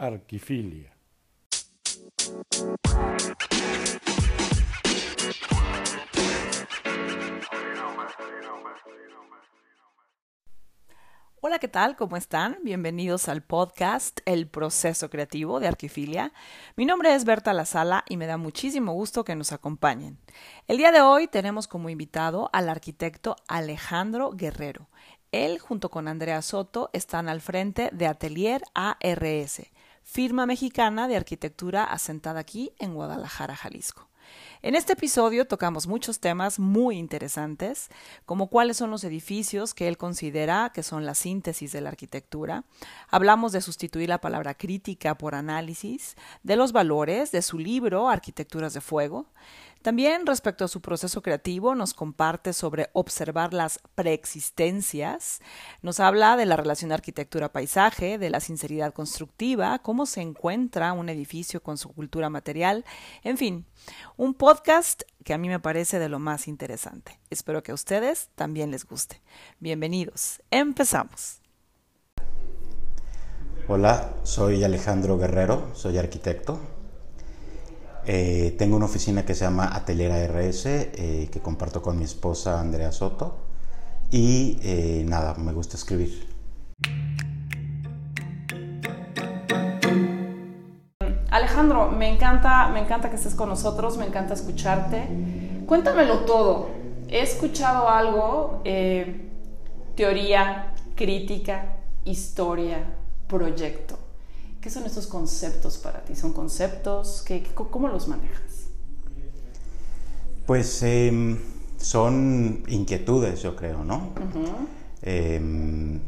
Arquifilia. Hola, ¿qué tal? ¿Cómo están? Bienvenidos al podcast El proceso creativo de Arquifilia. Mi nombre es Berta Lazala y me da muchísimo gusto que nos acompañen. El día de hoy tenemos como invitado al arquitecto Alejandro Guerrero. Él, junto con Andrea Soto, están al frente de Atelier ARS, firma mexicana de arquitectura asentada aquí en Guadalajara, Jalisco. En este episodio tocamos muchos temas muy interesantes, como cuáles son los edificios que él considera que son la síntesis de la arquitectura. Hablamos de sustituir la palabra crítica por análisis, de los valores, de su libro Arquitecturas de Fuego. También respecto a su proceso creativo nos comparte sobre observar las preexistencias, nos habla de la relación arquitectura-paisaje, de la sinceridad constructiva, cómo se encuentra un edificio con su cultura material, en fin, un podcast que a mí me parece de lo más interesante. Espero que a ustedes también les guste. Bienvenidos, empezamos. Hola, soy Alejandro Guerrero, soy arquitecto. Eh, tengo una oficina que se llama Atelier ARS, eh, que comparto con mi esposa Andrea Soto. Y eh, nada, me gusta escribir. Alejandro, me encanta, me encanta que estés con nosotros, me encanta escucharte. Cuéntamelo todo. He escuchado algo, teoría, crítica, historia, proyecto. ¿Qué son estos conceptos para ti? ¿Son conceptos? ¿Qué, ¿Cómo los manejas? Pues em, son inquietudes, yo creo, ¿no? Em,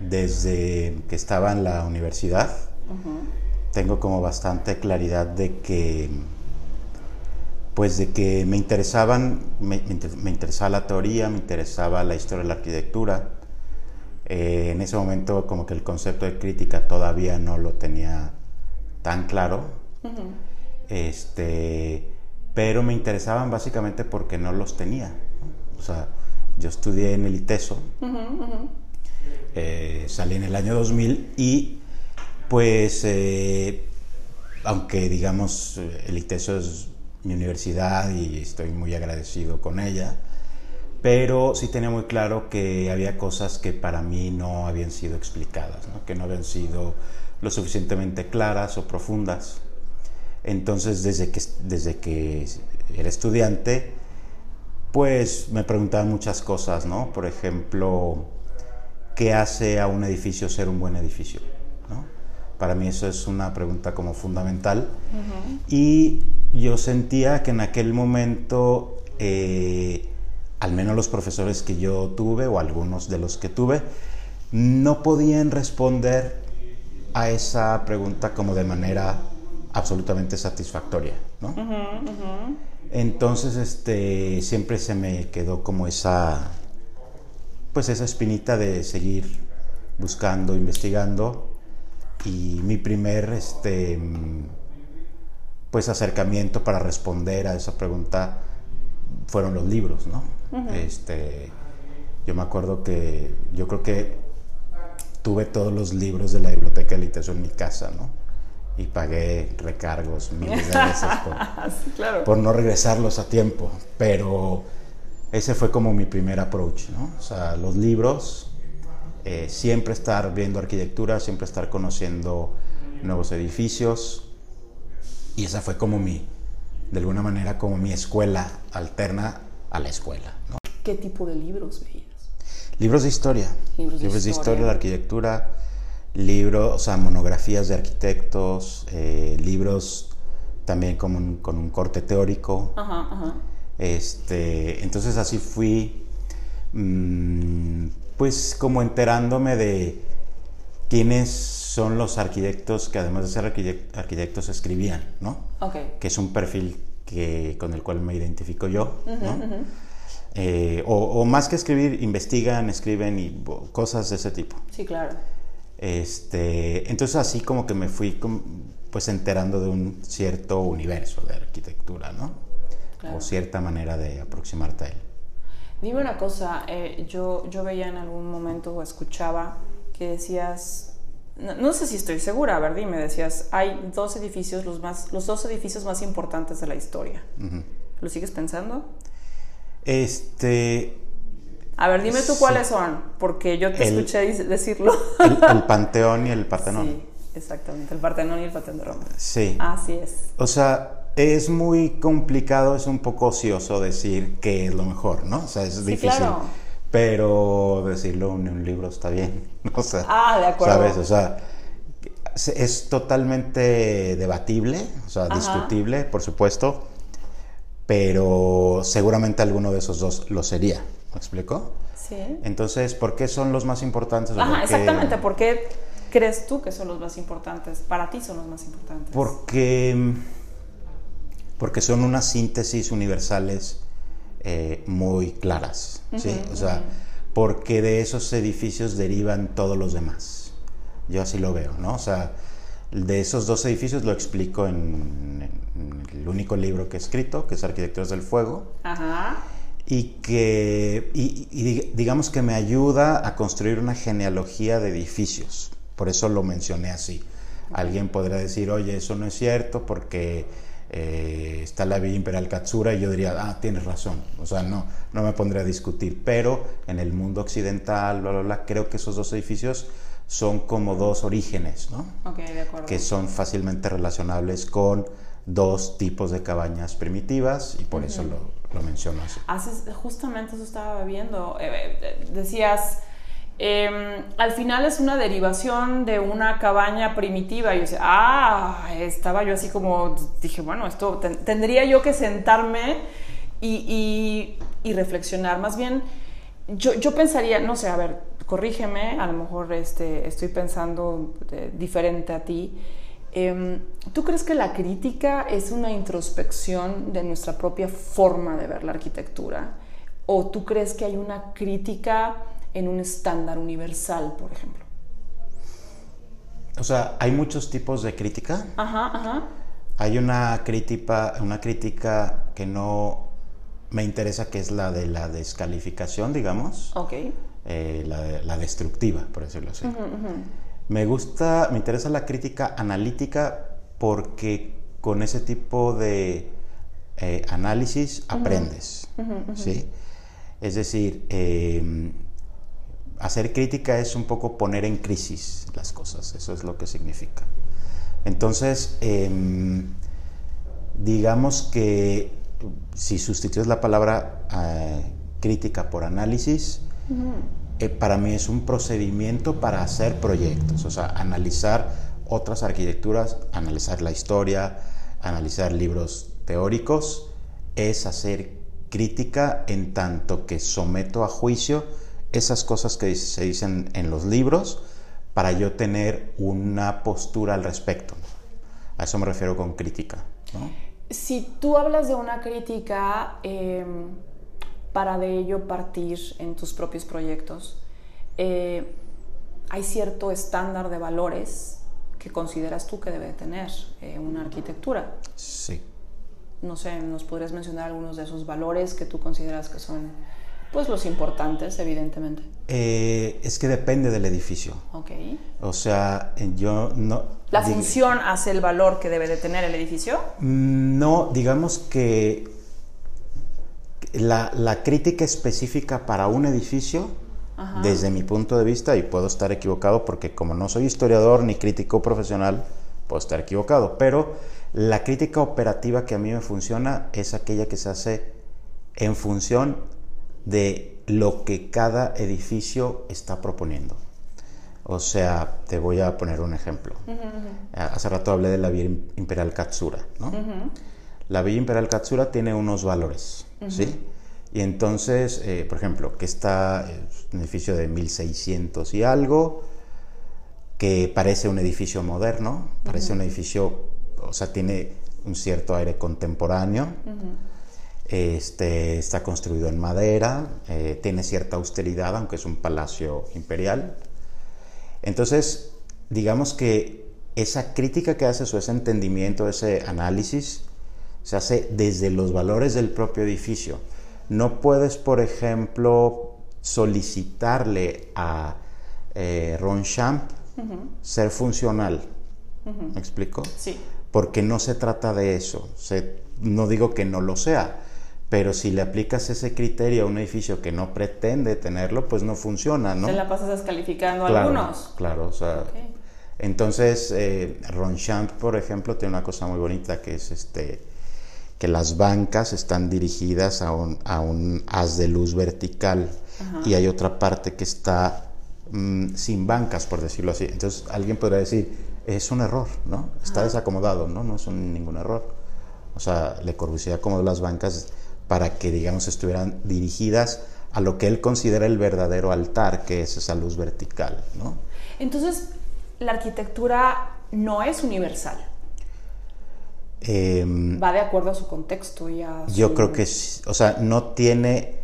desde que estaba en la universidad, tengo como bastante claridad de que pues de que me interesaban me, interesaba la teoría me interesaba la historia de la arquitectura eh, en ese momento como que el concepto de crítica todavía no lo tenía tan claro. Este pero me interesaban básicamente porque no los tenía o sea yo estudié en el ITESO. Eh, salí en el año 2000 y pues, eh, aunque digamos, el ITESO es mi universidad y estoy muy agradecido con ella, pero sí tenía muy claro que había cosas que para mí no habían sido explicadas, que no habían sido lo suficientemente claras o profundas. Entonces, desde que, desde que era estudiante, pues me preguntaban muchas cosas, ¿no? Por ejemplo, ¿qué hace a un edificio ser un buen edificio? ¿no? Para mí eso es una pregunta como fundamental. Y yo sentía que en aquel momento, eh, al menos los profesores que yo tuve o algunos de los que tuve, no podían responder a esa pregunta como de manera absolutamente satisfactoria, ¿no? Entonces, este, siempre se me quedó como esa, pues esa espinita de seguir buscando, investigando y mi primer este, pues acercamiento para responder a esa pregunta fueron los libros, ¿no? este, yo me acuerdo que yo creo que tuve todos los libros de la biblioteca de Liteso en mi casa, ¿no? Y pagué recargos miles de veces por, por no regresarlos a tiempo. Pero ese fue como mi primer approach, ¿no? O sea, los libros, eh, siempre estar viendo arquitectura, siempre estar conociendo nuevos edificios. Y esa fue como mi, de alguna manera, como mi escuela alterna a la escuela. ¿Qué tipo de libros veías? Libros de historia. Libros de, historia. de arquitectura, libros, o sea, monografías de arquitectos, eh, libros también con un, con un corte teórico. Este, entonces así fui mmm, pues como enterándome de quiénes son los arquitectos que además de ser arquitectos escribían, ¿no? Okay. Que es un perfil que, con el cual me identifico yo, ¿no? Eh, o, más que escribir, investigan, escriben y cosas de ese tipo. Sí, claro. Este, entonces así como que me fui pues enterando de un cierto universo de arquitectura, ¿no? O cierta manera de aproximarte a él. Dime una cosa, eh, yo, yo veía en algún momento o escuchaba que decías no, sé si estoy segura, a ver, dime, decías, hay dos edificios, los, más, los dos edificios más importantes de la historia. ¿Lo sigues pensando? Este... A ver, dime tú cuáles son, porque yo te escuché decirlo. El, Panteón y el Partenón. Sí, exactamente, el Partenón y el Panteón de Roma. Sí. Así es. O sea, es muy complicado, es un poco ocioso decir que es lo mejor, ¿no? O sea, es difícil. Claro. Pero decirlo en un libro está bien. O sea, ah, de acuerdo. ¿Sabes? O sea, es totalmente debatible, o sea, discutible, por supuesto, pero seguramente alguno de esos dos lo sería. ¿Me explico? Sí. Entonces, ¿por qué son los más importantes? Ajá, exactamente. ¿Por qué crees tú que son los más importantes? Para ti son los más importantes. Porque, porque son unas síntesis universales eh, muy claras, ¿sí? O sea, porque de esos edificios derivan todos los demás. Yo así lo veo, ¿no? O sea, de esos dos edificios lo explico en, el único libro que he escrito, que es Arquitecturas del Fuego. Ajá. Y que, y, digamos que me ayuda a construir una genealogía de edificios. Por eso lo mencioné así. Alguien podrá decir, oye, eso no es cierto porque eh, está la Villa Imperial Katsura y yo diría, ah, tienes razón, o sea, no, no me pondré a discutir, pero en el mundo occidental, bla, bla, bla, creo que esos dos edificios son como dos orígenes, ¿no? de acuerdo. Que son fácilmente relacionables con dos tipos de cabañas primitivas y por eso lo, lo menciono así. Haces, justamente eso estaba viendo, eh, eh, decías Em, al final es una derivación de una cabaña primitiva. Y yo decía, ah, estaba yo así como, dije, bueno, esto tendría yo que sentarme y, reflexionar. Más bien, yo, pensaría, no sé, a ver, corrígeme, a lo mejor este, estoy pensando eh, diferente a ti. Em, ¿Tú crees que la crítica es una introspección de nuestra propia forma de ver la arquitectura? ¿O tú crees que hay una crítica en un estándar universal, por ejemplo? O sea, hay muchos tipos de crítica. Ajá, ajá. Hay una crítica, una crítica que no me interesa, que es la de la descalificación, digamos. Ok. Eh, la, destructiva, por decirlo así. Me gusta, me interesa la crítica analítica porque con ese tipo de eh, análisis aprendes, ¿sí? Es decir, eh, hacer crítica es un poco poner en crisis las cosas, eso es lo que significa. Entonces, em, digamos que si sustituyes la palabra eh, crítica por análisis, eh, para mí es un procedimiento para hacer proyectos, o sea, analizar otras arquitecturas, analizar la historia, analizar libros teóricos, es hacer crítica en tanto que someto a juicio esas cosas que se dicen en los libros para yo tener una postura al respecto. A eso me refiero con crítica. Si tú hablas de una crítica em, para de ello partir en tus propios proyectos, eh, hay cierto estándar de valores que consideras tú que debe tener eh, una arquitectura. Sí. No sé, ¿nos podrías mencionar algunos de esos valores que tú consideras que son pues los importantes, evidentemente. Eh, es que depende del edificio. Ok. O sea, yo no... ¿La función hace el valor que debe de tener el edificio? Mm, no, digamos que la, la crítica específica para un edificio, desde mi punto de vista, y puedo estar equivocado porque como no soy historiador ni crítico profesional, puedo estar equivocado, pero la crítica operativa que a mí me funciona es aquella que se hace en función de lo que cada edificio está proponiendo. O sea, te voy a poner un ejemplo. Hace rato hablé de la Villa Imperial Katsura, ¿no? La Villa Imperial Katsura tiene unos valores, ¿sí? Y entonces, eh, por ejemplo, que está un edificio de 1600 y algo, que parece un edificio moderno, parece un edificio, o sea, tiene un cierto aire contemporáneo. Este, está construido en madera, eh, tiene cierta austeridad, aunque es un palacio imperial. Entonces, digamos que esa crítica que haces o ese entendimiento, ese análisis, se hace desde los valores del propio edificio. No puedes, por ejemplo, solicitarle a eh, Ronchamp ser funcional. ¿Me explico? Sí. Porque no se trata de eso. Se, no digo que no lo sea, pero si le aplicas ese criterio a un edificio que no pretende tenerlo, pues no funciona, ¿no? Se la pasas descalificando a Claro, algunos. Claro, o sea. Entonces, eh, Ronchamp, por ejemplo, tiene una cosa muy bonita que es este que las bancas están dirigidas a un, a un haz de luz vertical y hay otra parte que está mm, sin bancas, por decirlo así. Entonces, alguien podría decir, es un error, ¿no? Está desacomodado, ¿no? No es un- ningún error. O sea, Le Corbusier acomodó las bancas para que, digamos, estuvieran dirigidas a lo que él considera el verdadero altar, que es esa luz vertical, ¿no? Entonces, la arquitectura no es universal. Em, Va de acuerdo a su contexto y a Yo su- creo que, o sea, no tiene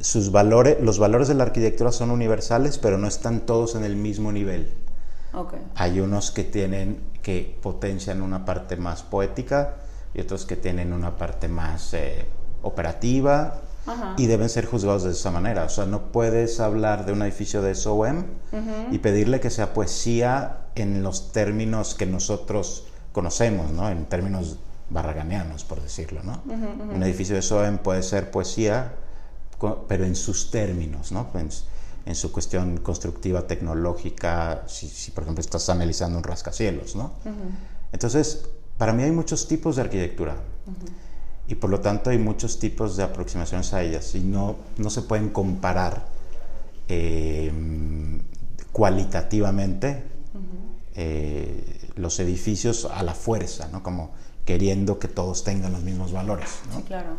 sus valores, los valores de la arquitectura son universales, pero no están todos en el mismo nivel. Ok. Hay unos que tienen, que potencian una parte más poética y otros que tienen una parte más eh, operativa Ajá. y deben ser juzgados de esa manera. O sea, no puedes hablar de un edificio de SOM y pedirle que sea poesía en los términos que nosotros conocemos, ¿no? En términos barraganianos, por decirlo, ¿no? Un edificio de SOM puede ser poesía, pero en sus términos, ¿no? En su cuestión constructiva, tecnológica, si, si, por ejemplo estás analizando un rascacielos, ¿no? Entonces, para mí hay muchos tipos de arquitectura y por lo tanto hay muchos tipos de aproximaciones a ellas y no, no se pueden comparar eh, cualitativamente eh, los edificios a la fuerza, ¿no? Como queriendo que todos tengan los mismos valores, ¿no? Sí, claro.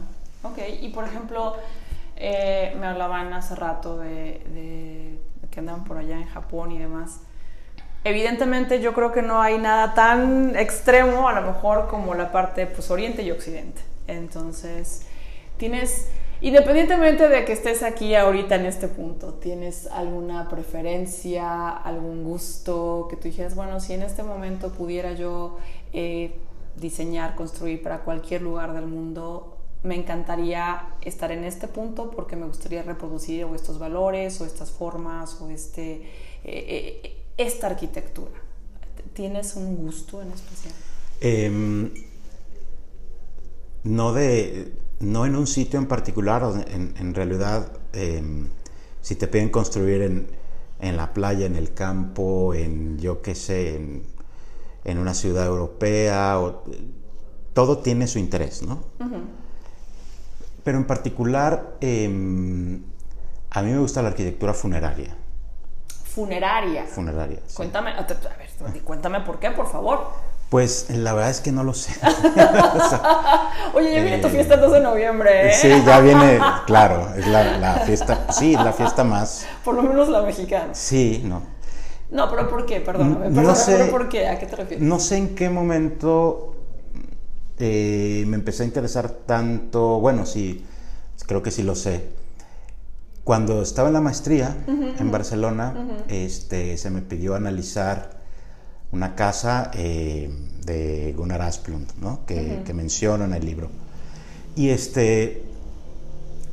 Ok, y por ejemplo, eh, me hablaban hace rato de, de que andaban por allá en Japón y demás. Evidentemente yo creo que no hay nada tan extremo, a lo mejor como la parte pues oriente y occidente. Entonces, tienes, independientemente de que estés aquí ahorita en este punto, ¿tienes alguna preferencia, algún gusto que tú dijeras, bueno, si en este momento pudiera yo eh, diseñar, construir para cualquier lugar del mundo, me encantaría estar en este punto porque me gustaría reproducir estos valores o estas formas o este, eh, eh, esta arquitectura. ¿Tienes un gusto en especial? Em, no, de, no en un sitio en particular, en, en realidad, em, si te piden construir en, en la playa, en el campo, en yo qué sé, en, en una ciudad europea, o- todo tiene su interés, ¿no? Pero en particular, em, a mí me gusta la arquitectura funeraria. Funeraria. Funeraria. sí. Cuéntame, a ver, cuéntame por qué, por favor. Pues la verdad es que no lo sé. Oye, ya viene tu Eh, fiesta el 2 de noviembre, ¿eh? Sí, ya viene, claro, es la, la fiesta, sí, la fiesta más, Por lo menos la mexicana. sí, no. No, pero ¿por qué? Perdóname. No sé. pero ¿por qué? ¿A qué te refieres? No sé en qué momento eh, me empecé a interesar tanto, bueno, sí, creo que sí lo sé. Cuando estaba en la maestría en Barcelona, este, se me pidió analizar una casa eh, de Gunnar Asplund, ¿no? que, que menciono en el libro. Y este,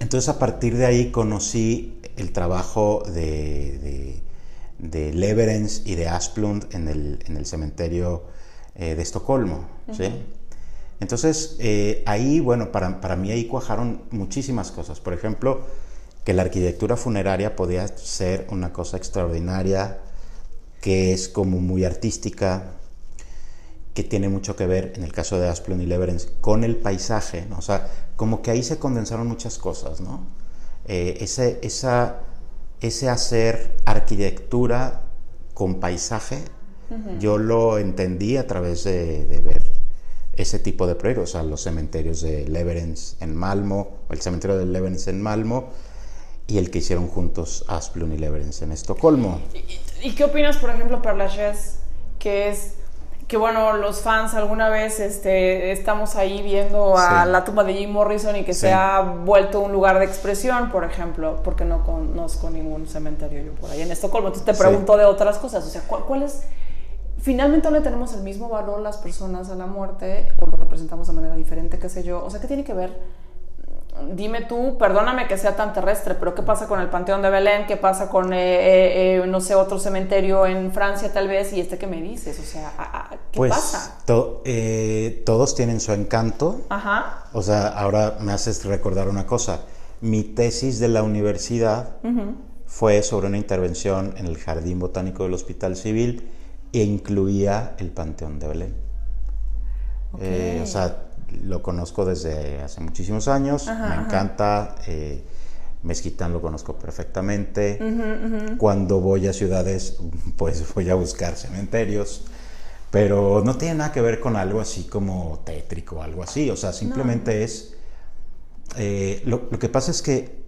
entonces a partir de ahí conocí el trabajo de, de, de Leverens y de Asplund en el, en el cementerio eh, de Estocolmo. ¿sí? Entonces eh, ahí, bueno, para, para mí ahí cuajaron muchísimas cosas. Por ejemplo, que la arquitectura funeraria podía ser una cosa extraordinaria, que es como muy artística, que tiene mucho que ver, en el caso de Asplund y Leverens, con el paisaje, ¿no? O sea, como que ahí se condensaron muchas cosas, ¿no? Eh, ese, esa, ese hacer arquitectura con paisaje, yo lo entendí a través de, de ver ese tipo de proyectos, o sea, los cementerios de Leverens en Malmo, o el cementerio de Leverens en Malmo, y el que hicieron juntos Asplund y Leverens en Estocolmo. ¿Y, qué opinas, por ejemplo, para la Chess? Que es que bueno, los fans alguna vez este, estamos ahí viendo a Sí. la tumba de Jim Morrison y que Sí. se ha vuelto un lugar de expresión, por ejemplo, porque no conozco ningún cementerio yo por ahí en Estocolmo. Entonces te Sí. pregunto de otras cosas, o sea, ¿cuál, cuál es? Finalmente no le tenemos el mismo valor las personas a la muerte o lo representamos de manera diferente, qué sé yo. O sea, ¿qué tiene que ver dime tú, perdóname que sea tan terrestre, pero ¿qué pasa con el Panteón de Belén? ¿Qué pasa con, eh, eh, eh, no sé, otro cementerio en Francia tal vez? ¿Y este que me dices? O sea, ¿a- a- ¿qué pues pasa? to- eh, todos tienen su encanto. Ajá, O sea, ahora me haces recordar una cosa. Mi tesis de la universidad fue sobre una intervención en el Jardín Botánico del Hospital Civil e incluía el Panteón de Belén. Eh, o sea, lo conozco desde hace muchísimos años, Ajá, me ajá. encanta. eh, Mezquitán lo conozco perfectamente. Cuando voy a ciudades, pues voy a buscar cementerios. Pero no tiene nada que ver con algo así como tétrico, algo así. O sea, simplemente es... eh, lo, lo que pasa es que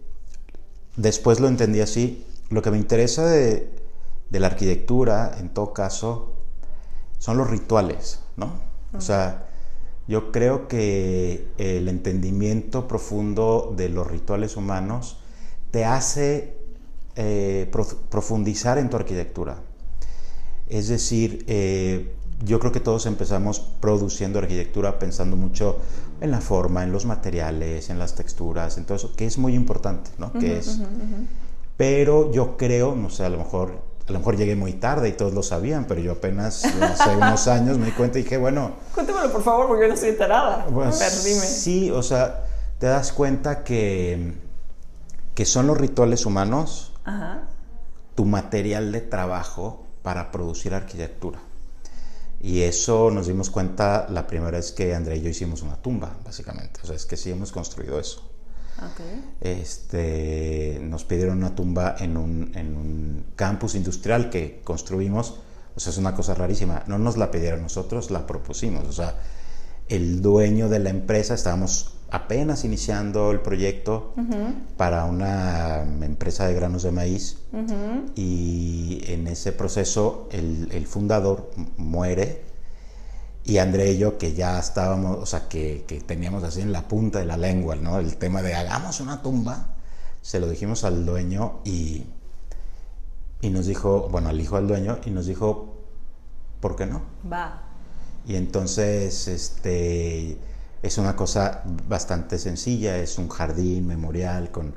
después lo entendí así. Lo que me interesa de, de la arquitectura, en todo caso, son los rituales, ¿no? O sea, yo creo que el entendimiento profundo de los rituales humanos te hace eh, prof- profundizar en tu arquitectura. Es decir, eh, yo creo que todos empezamos produciendo arquitectura pensando mucho en la forma, en los materiales, en las texturas, en todo eso, que es muy importante, ¿no? que es, Pero yo creo, no sé, a lo mejor a lo mejor llegué muy tarde y todos lo sabían, pero yo apenas hace unos años me di cuenta y dije, bueno, cuéntamelo por favor porque yo no estoy enterada. pues, A ver, dime. Sí, o sea, te das cuenta que, que son los rituales humanos Ajá, tu material de trabajo para producir arquitectura. Y eso nos dimos cuenta la primera vez que Andrea y yo hicimos una tumba, básicamente. O sea, es que sí hemos construido eso. Este, nos pidieron una tumba en un, en un campus industrial que construimos. O sea, es una cosa rarísima. No nos la pidieron nosotros, la propusimos. O sea, el dueño de la empresa, estábamos apenas iniciando el proyecto para una empresa de granos de maíz. Y en ese proceso el, el fundador mu- muere. Y André y yo, que ya estábamos, o sea, que, que teníamos así en la punta de la lengua, ¿no? El tema de hagamos una tumba, se lo dijimos al dueño y, y nos dijo, bueno, al hijo del dueño, y nos dijo, ¿por qué no? Va. Y entonces, este, es una cosa bastante sencilla, es un jardín memorial con,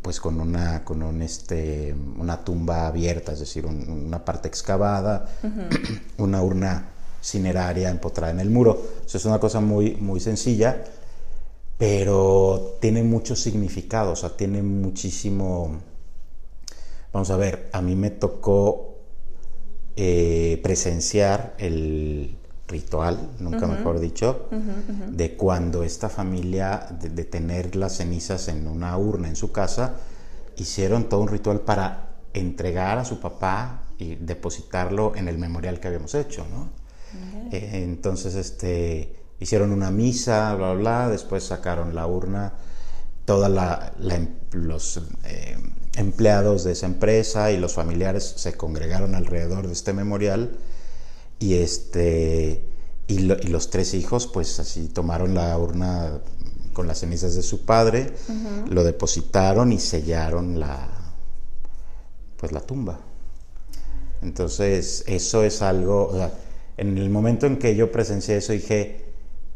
pues con una, con un, este, una tumba abierta, es decir, un- una parte excavada, una urna cineraria empotrada en el muro. Eso es una cosa muy, muy sencilla, pero tiene mucho significado, o sea, tiene muchísimo... Vamos a ver, a mí me tocó eh, presenciar el ritual, nunca mejor dicho, de cuando esta familia, de, de tener las cenizas en una urna en su casa, hicieron todo un ritual para entregar a su papá y depositarlo en el memorial que habíamos hecho, ¿no? Eh, entonces, este, hicieron una misa, bla, bla, bla, después sacaron la urna, la, la em- los eh, empleados de esa empresa y los familiares se congregaron alrededor de este memorial y este y, lo- y los tres hijos pues así tomaron la urna con las cenizas de su padre, lo depositaron y sellaron la pues la tumba. Entonces, eso es algo, o sea, en el momento en que yo presencié eso dije,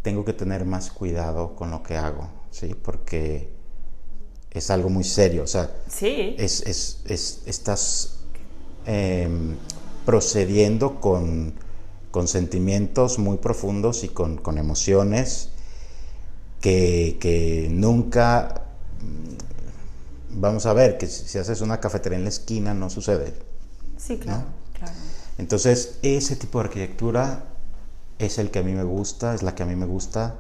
tengo que tener más cuidado con lo que hago, ¿sí? Porque es algo muy serio, o sea, Sí. es, es- es- estás em, procediendo con, con sentimientos muy profundos y con, con emociones que, que nunca, mm, vamos a ver, que si si haces una cafetería en la esquina no sucede. Sí, claro, claro. Entonces, ese tipo de arquitectura es el que a mí me gusta, es la que a mí me gusta.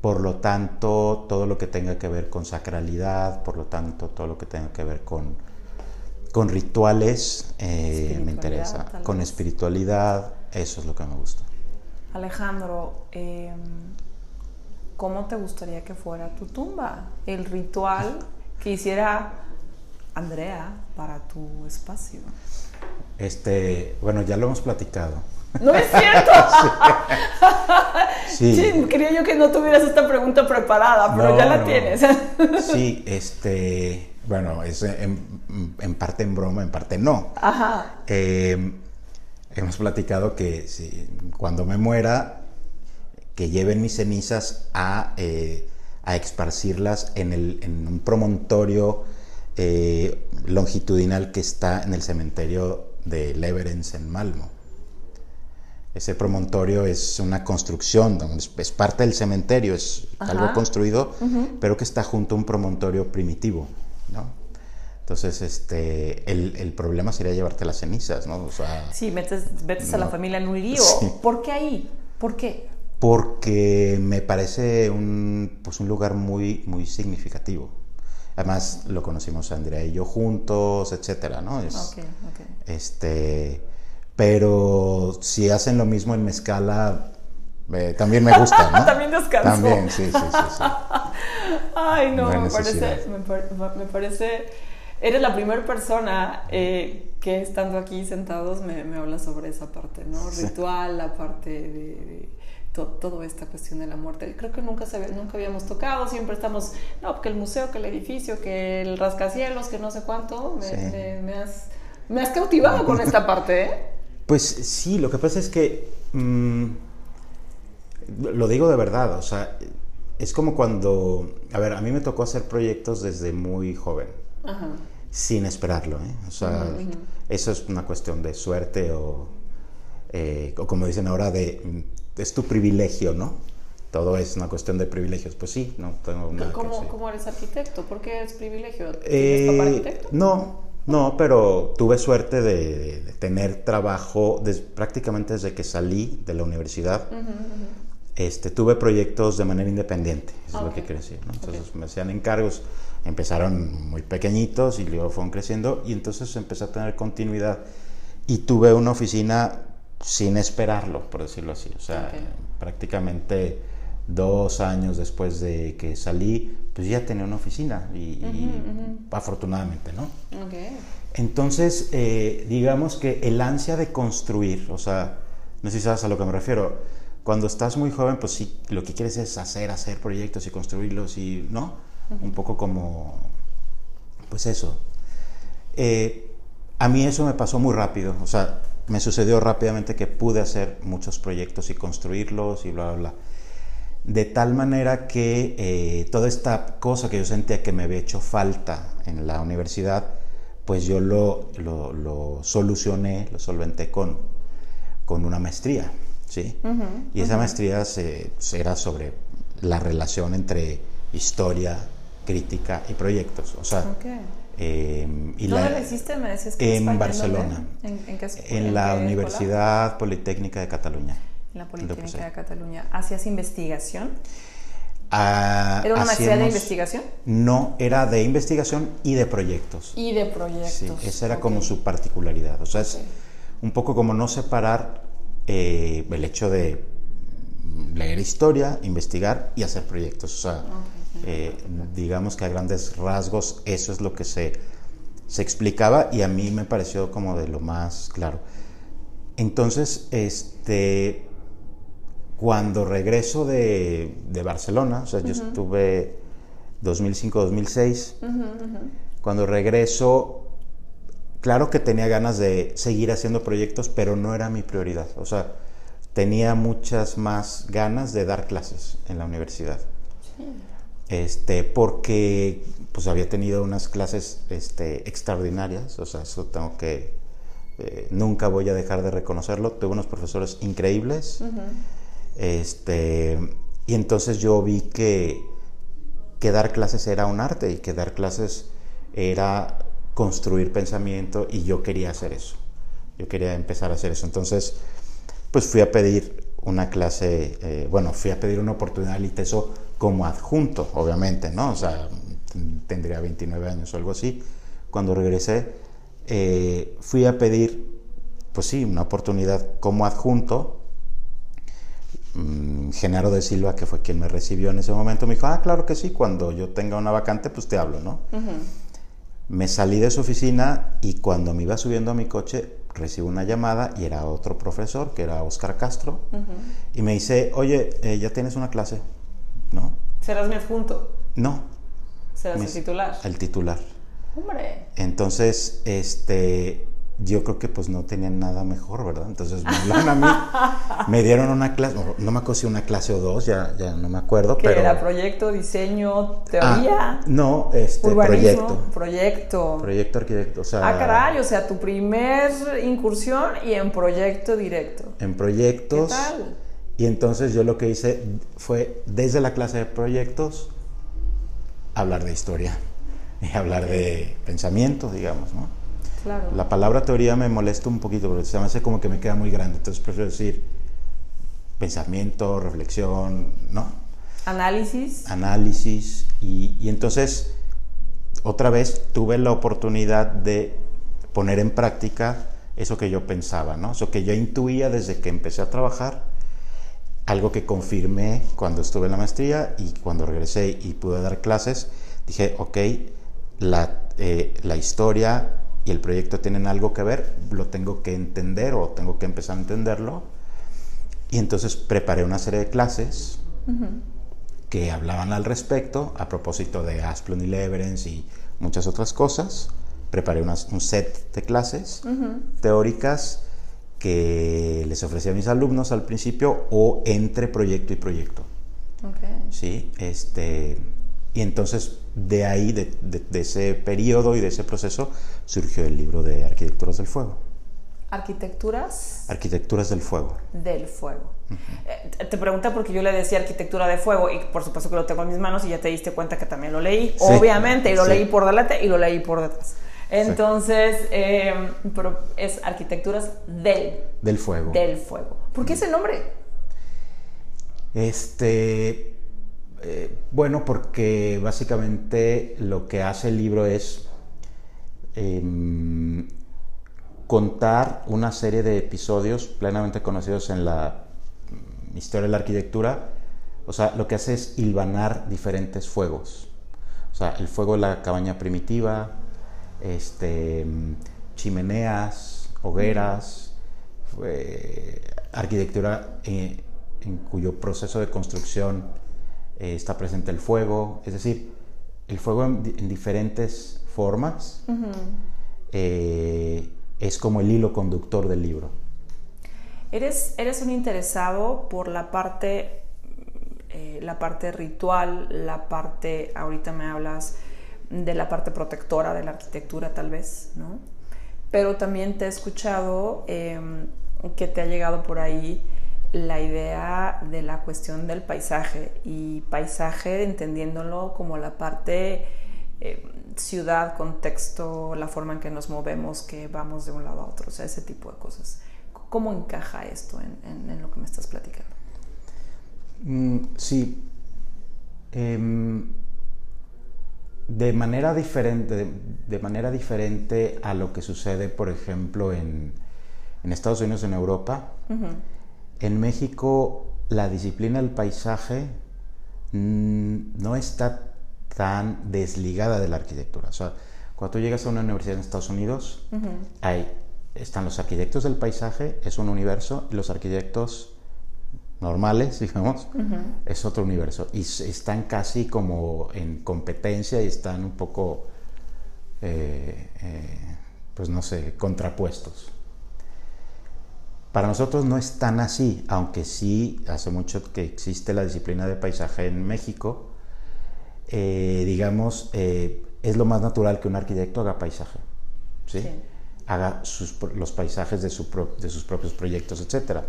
Por lo tanto, todo lo que tenga que ver con sacralidad, por lo tanto, todo lo que tenga que ver con, con rituales, eh, me interesa. Con espiritualidad, eso es lo que me gusta. Alejandro, eh, ¿cómo te gustaría que fuera tu tumba? El ritual que hiciera Andrea para tu espacio. Este, bueno, ya lo hemos platicado. ¡No es cierto! Sí, Sí, quería yo que no tuvieras esta pregunta preparada, pero No, ya la no. tienes. sí, este, bueno, es en, en parte en broma, en parte no. Ajá. Eh, hemos platicado que si, cuando me muera, que lleven mis cenizas a, eh, a esparcirlas en, el, en un promontorio eh, longitudinal que está en el cementerio de Leverens en Malmo. Ese promontorio es una construcción, es parte del cementerio, es algo construido, pero que está junto a un promontorio primitivo. ¿no? Entonces, este, el, el, problema sería llevarte las cenizas, ¿no? O sea, sí, metes, metes a la familia en un lío. ¿Por qué ahí? ¿Por qué? Porque me parece un, pues un lugar muy, muy significativo. Además, lo conocimos Andrea y yo juntos, etcétera, ¿no? Es, okay, okay. Este, pero si hacen lo mismo en Mezcala, eh, también me gusta, ¿no? también descanso. También, sí, sí, sí. sí. Ay, no, me parece, me, parece Eres la primera persona eh, que estando aquí sentados me, me, habla sobre esa parte, ¿no? Ritual, la parte de, toda esta cuestión de la muerte. Creo que nunca, se, nunca habíamos tocado, siempre estamos, no, que el museo, que el edificio, que el rascacielos, que no sé cuánto. Me, me, has, me has, cautivado con esta parte, ¿eh? Pues sí, lo que pasa es que, mm, lo digo de verdad, o sea, es como cuando, a ver, a mí me tocó hacer proyectos desde muy joven. Ajá sin esperarlo. ¿eh? O sea, eso es una cuestión de suerte o, eh, o como dicen ahora, de, es tu privilegio, ¿no? Todo es una cuestión de privilegios. Pues sí, no tengo nada ¿Cómo, ¿Cómo eres arquitecto? ¿Por qué es privilegio? ¿Tienes papá eh, arquitecto? No, no, pero tuve suerte de, tener trabajo prácticamente desde que salí de la universidad. Este, tuve proyectos de manera independiente, eso es lo que quiero decir. ¿no? Entonces me hacían encargos empezaron muy pequeñitos y luego fueron creciendo y entonces empecé a tener continuidad y tuve una oficina sin esperarlo, por decirlo así. O sea, prácticamente dos años después de que salí, pues ya tenía una oficina y, afortunadamente, ¿no? Entonces, eh, digamos que el ansia de construir, o sea, no sé si sabes a lo que me refiero, cuando estás muy joven, pues sí, lo que quieres es hacer, hacer proyectos y construirlos y, ¿no? un poco como, pues eso. Eh, a mí eso me pasó muy rápido, o sea, me sucedió rápidamente que pude hacer muchos proyectos y construirlos y bla, bla, bla. De tal manera que eh, toda esta cosa que yo sentía que me había hecho falta en la universidad, pues yo lo, lo, solucioné, lo solventé con, con una maestría, ¿sí? y esa maestría se, era sobre la relación entre historia, crítica y proyectos. O sea, em, y ¿Dónde la, hiciste? Me decías que en Barcelona. ¿En, qué, en la Universidad Politécnica de Cataluña. En la Politécnica de Cataluña. ¿Hacías investigación? Ah, ¿Era una maestría de investigación? No, era de investigación y de proyectos. Y de proyectos. Sí, esa era como su particularidad. O sea, es un poco como no separar eh, el hecho de leer historia, investigar y hacer proyectos. O sea, eh, digamos que a grandes rasgos eso es lo que se, se explicaba y a mí me pareció como de lo más claro. Entonces, este, cuando regreso de, de Barcelona, o sea, yo estuve 2005-2006, cuando regreso, claro que tenía ganas de seguir haciendo proyectos, pero no era mi prioridad. O sea, tenía muchas más ganas de dar clases en la universidad. Sí este, porque pues había tenido unas clases este, extraordinarias, o sea, eso tengo que, eh, nunca voy a dejar de reconocerlo, tuve unos profesores increíbles, este, y entonces yo vi que, que dar clases era un arte y que dar clases era construir pensamiento y yo quería hacer eso, yo quería empezar a hacer eso, entonces pues fui a pedir una clase, eh, bueno, fui a pedir una oportunidad al ITESO como adjunto, obviamente, ¿no? O sea, tendría 29 años o algo así. Cuando regresé, eh, fui a pedir, pues sí, una oportunidad como adjunto. Mm, Genaro de Silva, que fue quien me recibió en ese momento, me dijo, ah, claro que sí, cuando yo tenga una vacante, pues te hablo, ¿no? Me salí de su oficina y cuando me iba subiendo a mi coche, recibo una llamada y era otro profesor, que era Oscar Castro, y me dice, oye, eh, ya tienes una clase ¿no? ¿Serás mi adjunto? No. ¿Serás el titular? El titular. Hombre. Entonces, este, yo creo que pues no tenían nada mejor, ¿verdad? Entonces me a mí, me dieron una clase, no me acuerdo si una clase o dos, ya, ya no me acuerdo, ¿Qué pero... era proyecto, diseño, teoría? Ah, no, este, urbanismo, proyecto. Proyecto. Proyecto arquitecto, o sea... Ah, caray, o sea, tu primer incursión y en proyecto directo. En proyectos. ¿Qué tal? Y entonces yo lo que hice fue, desde la clase de proyectos, hablar de historia y hablar de pensamiento, digamos, ¿no? Claro. La palabra teoría me molesta un poquito porque se me hace como que me queda muy grande, entonces prefiero decir pensamiento, reflexión, ¿no? Análisis. Análisis y, y entonces otra vez tuve la oportunidad de poner en práctica eso que yo pensaba, ¿no? Eso que yo intuía desde que empecé a trabajar, algo que confirmé cuando estuve en la maestría y cuando regresé y pude dar clases, dije, ok, la, eh, la historia y el proyecto tienen algo que ver, lo tengo que entender o tengo que empezar a entenderlo. Y entonces preparé una serie de clases que hablaban al respecto, a propósito de Asplund y Leverens y muchas otras cosas. Preparé unas- un set de clases teóricas que les ofrecí a mis alumnos al principio o entre proyecto y proyecto. ¿sí? Este, y entonces de ahí, de, de- de ese periodo y de ese proceso, surgió el libro de Arquitecturas del Fuego. Arquitecturas Arquitecturas del Fuego. del fuego. Eh, te pregunté porque yo le decía arquitectura de fuego y por supuesto que lo tengo en mis manos y ya te diste cuenta que también lo leí, Sí. obviamente, y lo Sí. leí por delante y lo leí por detrás. Entonces, eh, pero es arquitecturas del, Del Fuego. del fuego. ¿Por qué ese nombre? Este, eh, bueno, porque básicamente lo que hace el libro es em, contar una serie de episodios plenamente conocidos en la mm, historia de la arquitectura. O sea, lo que hace es hilvanar diferentes fuegos. O sea, el fuego de la cabaña primitiva, este, chimeneas, hogueras, fue- arquitectura eh, en cuyo proceso de construcción eh, está presente el fuego, es decir, el fuego en, di- en diferentes formas eh, es como el hilo conductor del libro. Eres, eres un interesado por la parte, eh, la parte ritual, la parte, ahorita me hablas de la parte protectora de la arquitectura tal vez, ¿no? Pero también te he escuchado eh, que te ha llegado por ahí la idea de la cuestión del paisaje y paisaje entendiéndolo como la parte eh, ciudad, contexto, la forma en que nos movemos, que vamos de un lado a otro, o sea, ese tipo de cosas. ¿Cómo encaja esto en lo que me estás platicando? Mm, sí. Em, de manera diferente, de, de manera diferente a lo que sucede, por ejemplo, en, en Estados Unidos, en Europa, en México la disciplina del paisaje mm, no está tan desligada de la arquitectura. O sea, cuando tú llegas a una universidad en Estados Unidos, hay, están los arquitectos del paisaje, es un universo, y los arquitectos normales, digamos, es otro universo. Y están casi como en competencia y están un poco, eh, eh, pues no sé, contrapuestos. Para nosotros no es tan así, aunque sí hace mucho que existe la disciplina de paisaje en México. eh, digamos, es lo más natural que un arquitecto haga paisaje, ¿sí? Sí. haga sus los paisajes de, su pro- de sus propios proyectos, etcétera.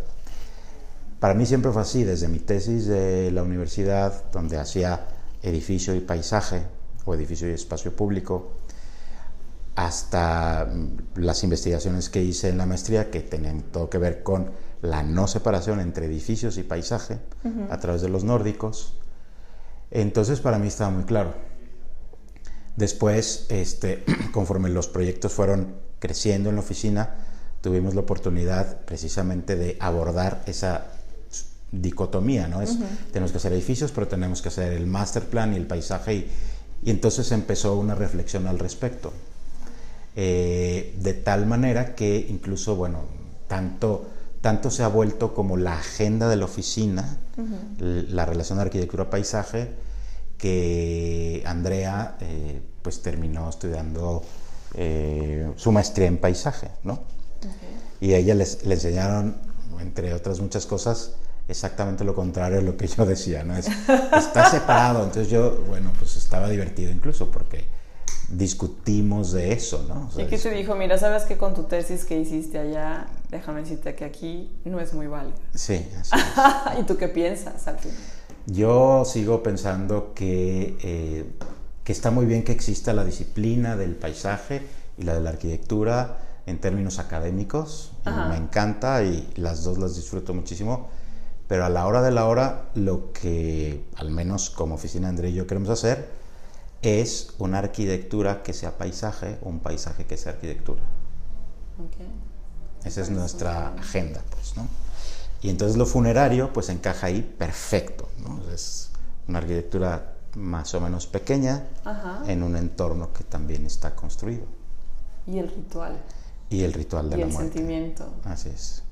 Para mí siempre fue así, desde mi tesis de la universidad, donde hacía edificio y paisaje, o edificio y espacio público, hasta mm, las investigaciones que hice en la maestría, que tenían todo que ver con la no separación entre edificios y paisaje a través de los nórdicos. Entonces para mí estaba muy claro. Después, este, conforme los proyectos fueron creciendo en la oficina, tuvimos la oportunidad precisamente de abordar esa dicotomía, ¿no? Es, Tenemos que hacer edificios, pero tenemos que hacer el master plan y el paisaje, y, y entonces empezó una reflexión al respecto. Eh, de tal manera que incluso, bueno, tanto, tanto se ha vuelto como la agenda de la oficina, l- la relación de arquitectura-paisaje, que Andrea eh, pues terminó estudiando eh, su maestría en paisaje, ¿no? Y a ella les, le enseñaron, entre otras muchas cosas, exactamente lo contrario a lo que yo decía, ¿no? está separado, entonces yo, bueno, pues estaba divertido incluso porque discutimos de eso, ¿no? y que te dijo, mira, sabes que con tu tesis que hiciste allá, déjame decirte que aquí no es muy válido. Sí, así es. ¿Y tú qué piensas al final? Yo sigo pensando que, eh, que está muy bien que exista la disciplina del paisaje y la de la arquitectura en términos académicos. Me encanta y las dos las disfruto muchísimo pero a la hora de la hora, lo que al menos como oficina André y yo queremos hacer es una arquitectura que sea paisaje o un paisaje que sea arquitectura. Esa es nuestra agenda, pues, ¿no? Y entonces lo funerario, pues encaja ahí perfecto, ¿no? Es una arquitectura más o menos pequeña en un entorno que también está construido. Y el ritual. Y el ritual de y la el muerte. sentimiento. Así es.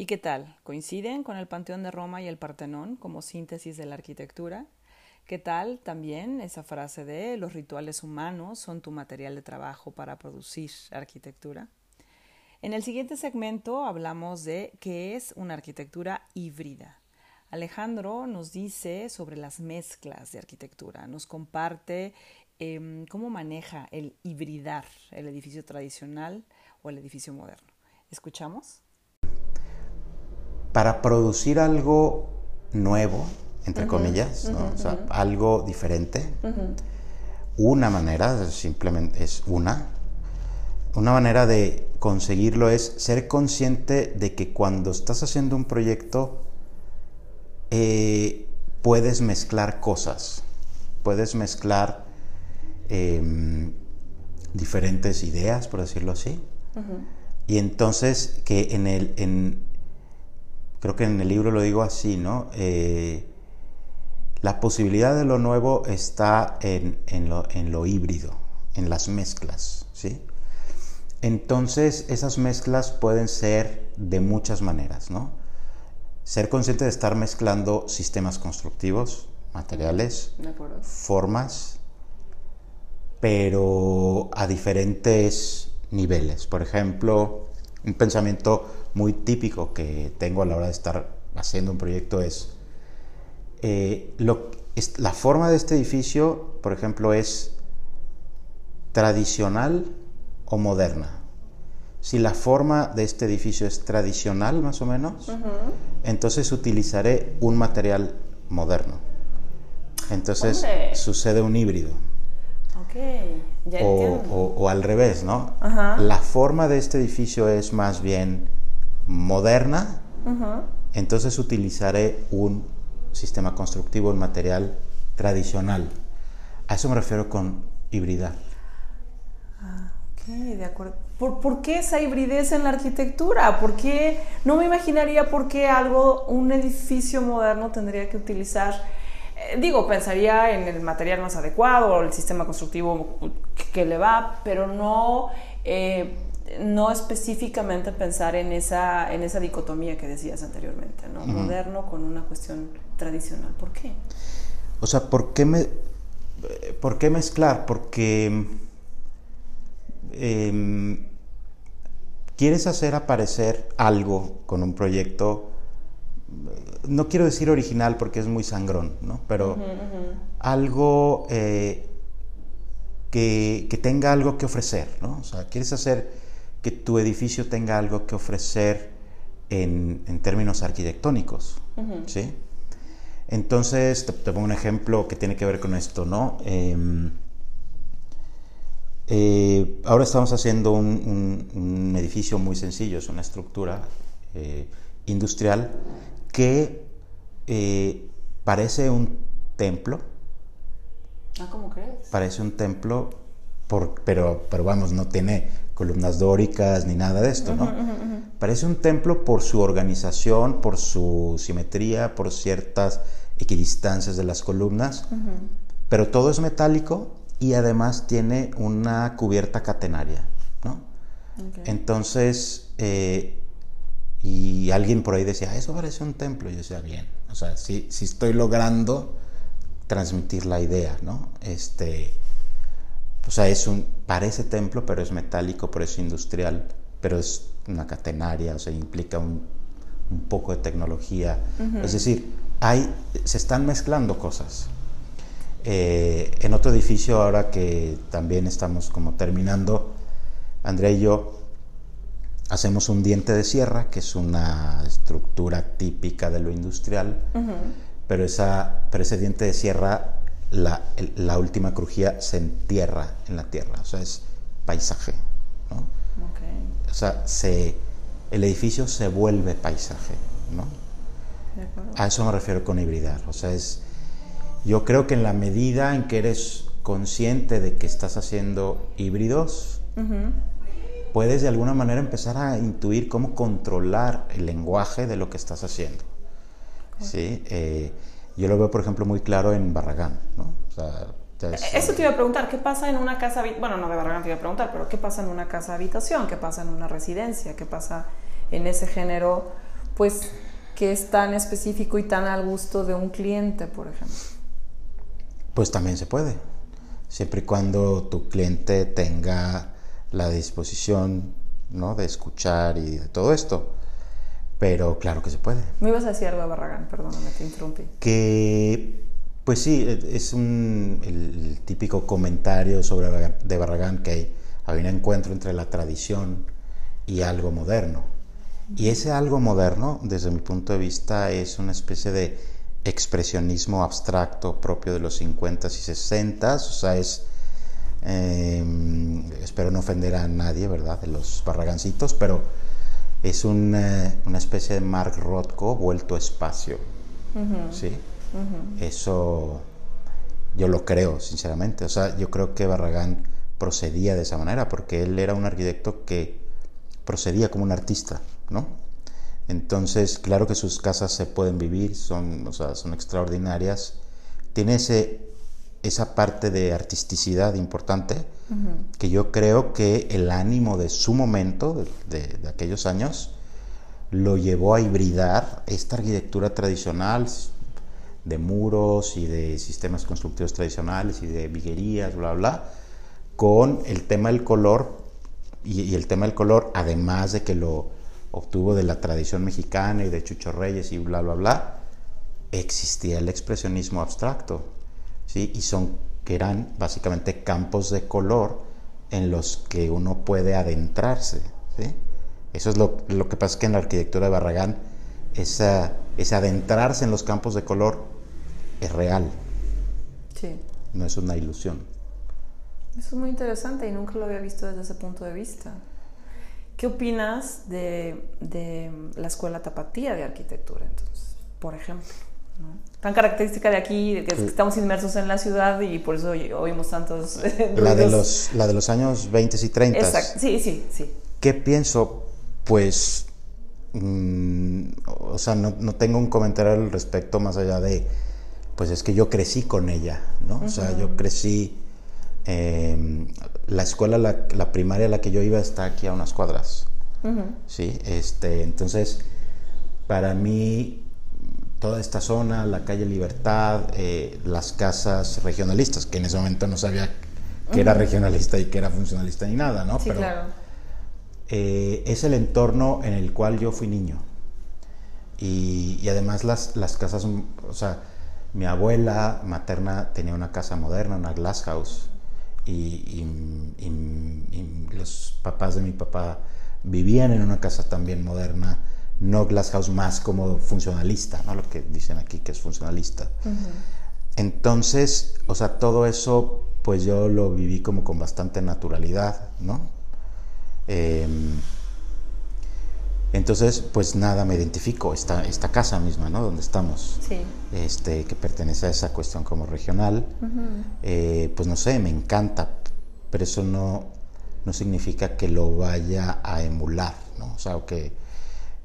¿Y qué tal? ¿Coinciden con el Panteón de Roma y el Partenón como síntesis de la arquitectura? ¿Qué tal también esa frase de los rituales humanos son tu material de trabajo para producir arquitectura? En el siguiente segmento hablamos de qué es una arquitectura híbrida. Alejandro nos dice sobre las mezclas de arquitectura, nos comparte em, cómo maneja el hibridar el edificio tradicional o el edificio moderno. ¿Escuchamos? Para producir algo nuevo, entre comillas, algo diferente, una manera, simplemente es una, una manera de conseguirlo es ser consciente de que cuando estás haciendo un proyecto eh, puedes mezclar cosas, puedes mezclar em, diferentes ideas, por decirlo así, y entonces que en el, en, creo que en el libro lo digo así, ¿no? Eh, la posibilidad de lo nuevo está en, lo, híbrido, en las mezclas, ¿sí? Entonces, esas mezclas pueden ser de muchas maneras, ¿no? Ser consciente de estar mezclando sistemas constructivos, materiales, formas, pero a diferentes niveles. Por ejemplo, un pensamiento muy típico que tengo a la hora de estar haciendo un proyecto es, eh, lo, la forma de este edificio, por ejemplo, es tradicional o moderna. Si la forma de este edificio es tradicional, más o menos, entonces utilizaré un material moderno. Entonces sucede un híbrido. o, al revés, ¿no? La forma de este edificio es más bien moderna, entonces utilizaré un sistema constructivo, un material tradicional. A eso me refiero con hibridar. Ah, ok, de acuerdo. ¿Por, qué esa hibridez en la arquitectura? ¿Por qué? No me imaginaría por qué algo, un edificio moderno tendría que utilizar eh, digo, pensaría en el material más adecuado o el sistema constructivo que le va, pero no eh, no específicamente pensar en esa, en esa dicotomía que decías anteriormente, ¿no? Moderno con una cuestión tradicional. ¿Por qué? O sea, ¿por qué, me, ¿por qué mezclar? Porque em, quieres hacer aparecer algo con un proyecto, no quiero decir original porque es muy sangrón, ¿no? Pero algo eh, que, que, tenga algo que ofrecer, ¿no? O sea, quieres hacer que tu edificio tenga algo que ofrecer en, términos arquitectónicos. ¿sí? Entonces, te, pongo un ejemplo que tiene que ver con esto, ¿no? Em, eh, ahora estamos haciendo un, edificio muy sencillo, es una estructura eh, industrial que eh, parece un templo. Ah, ¿cómo crees? Parece un templo, por, pero, pero vamos, no tiene columnas dóricas ni nada de esto, ¿no? Parece un templo por su organización, por su simetría, por ciertas equidistancias de las columnas, pero todo es metálico y además tiene una cubierta catenaria, ¿no? Entonces, eh, y alguien por ahí decía, ah, eso parece un templo, y yo decía, bien, o sea, si, si estoy logrando transmitir la idea, ¿no? Este, o sea, es un, parece templo, pero es metálico, pero es industrial, pero es una catenaria, o sea, implica un, un poco de tecnología. Es decir, hay, se están mezclando cosas. Eh, en otro edificio, ahora que también estamos como terminando, Andrea y yo hacemos un diente de sierra, que es una estructura típica de lo industrial, pero, esa, pero ese diente de sierra, la, la, última crujía se entierra en la tierra, o sea, es paisaje. ¿no? O sea, se, el edificio se vuelve paisaje. ¿no? A eso me refiero con hibridar. O sea, es, yo creo que en la medida en que eres consciente de que estás haciendo híbridos, puedes de alguna manera empezar a intuir cómo controlar el lenguaje de lo que estás haciendo. ¿Sí? Eh, yo lo veo, por ejemplo, muy claro en Barragán. ¿no? Eso te iba a preguntar, ¿qué pasa en una casa, bueno, no de Barragán te iba a preguntar, pero ¿qué pasa en una casa habitación? ¿Qué pasa en una residencia? ¿Qué pasa en ese género, pues, que es tan específico y tan al gusto de un cliente, por ejemplo? Pues también se puede, siempre y cuando tu cliente tenga la disposición ¿no? de escuchar y de todo esto. Pero claro que se puede. Me ibas a decir algo de Barragán, perdóname, te interrumpí. Que, pues sí, es un, el, típico comentario sobre de Barragán que hay, hay un encuentro entre la tradición y algo moderno. Y ese algo moderno, desde mi punto de vista, es una especie de expresionismo abstracto propio de los 50s y 60s, o sea, es Em, espero no ofender a nadie, ¿verdad? De los barragancitos, pero es una especie de Mark Rothko vuelto espacio. ¿Sí? Eso yo lo creo, sinceramente. O sea, yo creo que Barragán procedía de esa manera, porque él era un arquitecto que procedía como un artista, ¿no? Entonces, claro que sus casas se pueden vivir, son, o sea, son extraordinarias. Tiene ese esa parte de artisticidad importante, que yo creo que el ánimo de su momento, de, aquellos años, lo llevó a hibridar esta arquitectura tradicional de muros y de sistemas constructivos tradicionales y de viguerías, bla, bla, con el tema del color y, el tema del color, además de que lo obtuvo de la tradición mexicana y de Chucho Reyes y bla, bla, bla, existía el expresionismo abstracto ¿sí? y son que eran básicamente campos de color en los que uno puede adentrarse. ¿sí? Eso es lo, lo, que pasa que en la arquitectura de Barragán, esa, ese adentrarse en los campos de color es real. Sí. No es una ilusión. Eso es muy interesante y nunca lo había visto desde ese punto de vista. ¿Qué opinas de, de la escuela tapatía de arquitectura, entonces, por ejemplo? Tan característica de aquí, de que estamos inmersos en la ciudad y por eso oímos tantos La de los, la de los años 20 y 30. Exacto, sí, sí, sí. ¿Qué pienso? Pues, mm, o sea, no, no, tengo un comentario al respecto más allá de, pues es que yo crecí con ella, ¿no? O sea, yo crecí, em, la escuela, la, la, primaria a la que yo iba está aquí a unas cuadras, ¿sí? Este, entonces, para mí toda esta zona, la calle Libertad, eh, las casas regionalistas, que en ese momento no sabía que era regionalista y que era funcionalista ni nada, ¿no? Sí, claro. Eh, es el entorno en el cual yo fui niño. Y, además las, las, casas, o sea, mi abuela materna tenía una casa moderna, una glass house, y, y los papás de mi papá vivían en una casa también moderna no Glasshouse más como funcionalista, ¿no? Lo que dicen aquí que es funcionalista. Entonces, o sea, todo eso, pues yo lo viví como con bastante naturalidad, ¿no? Em, entonces, pues nada, me identifico, esta, esta casa misma, ¿no? Donde estamos, sí. este, que pertenece a esa cuestión como regional, eh, pues no sé, me encanta, pero eso no, no significa que lo vaya a emular, ¿no? O sea, que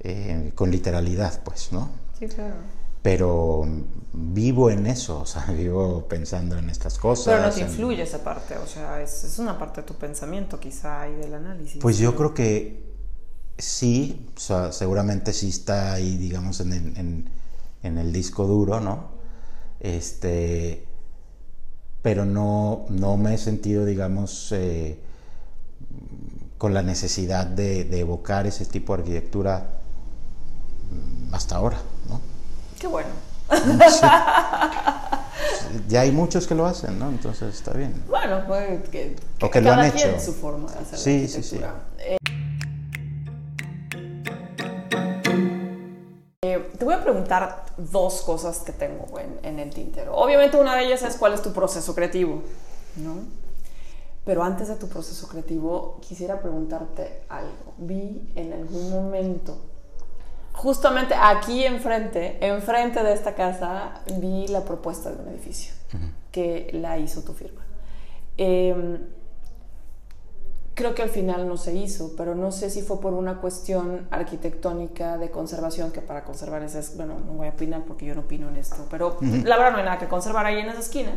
eh, con literalidad, pues, ¿no? Sí, claro. Pero vivo en eso, o sea, vivo pensando en estas cosas. Pero no te influye esa parte, o sea, es, una parte de tu pensamiento quizá y del análisis. Pues yo creo que sí, o sea, seguramente sí está ahí, digamos, en, en, en el disco duro, ¿no? Este, pero no, no me he sentido, digamos, eh, con la necesidad de, de, evocar ese tipo de arquitectura hasta ahora, ¿no? Qué bueno. ya hay muchos que lo hacen, ¿no? Entonces está bien. Bueno, pues que, o que lo han hecho. su forma de hacer sí, sí, sí. Eh, eh, te voy a preguntar dos cosas que tengo en, en, el tintero. Obviamente una de ellas es cuál es tu proceso creativo, ¿no? Pero antes de tu proceso creativo, quisiera preguntarte algo. Vi en algún momento justamente aquí enfrente, enfrente de esta casa, vi la propuesta de un edificio que la hizo tu firma. Em, creo que al final no se hizo, pero no sé si fue por una cuestión arquitectónica de conservación, que para conservar es, bueno, no voy a opinar porque yo no opino en esto, pero la verdad no hay nada que conservar ahí en esa esquina.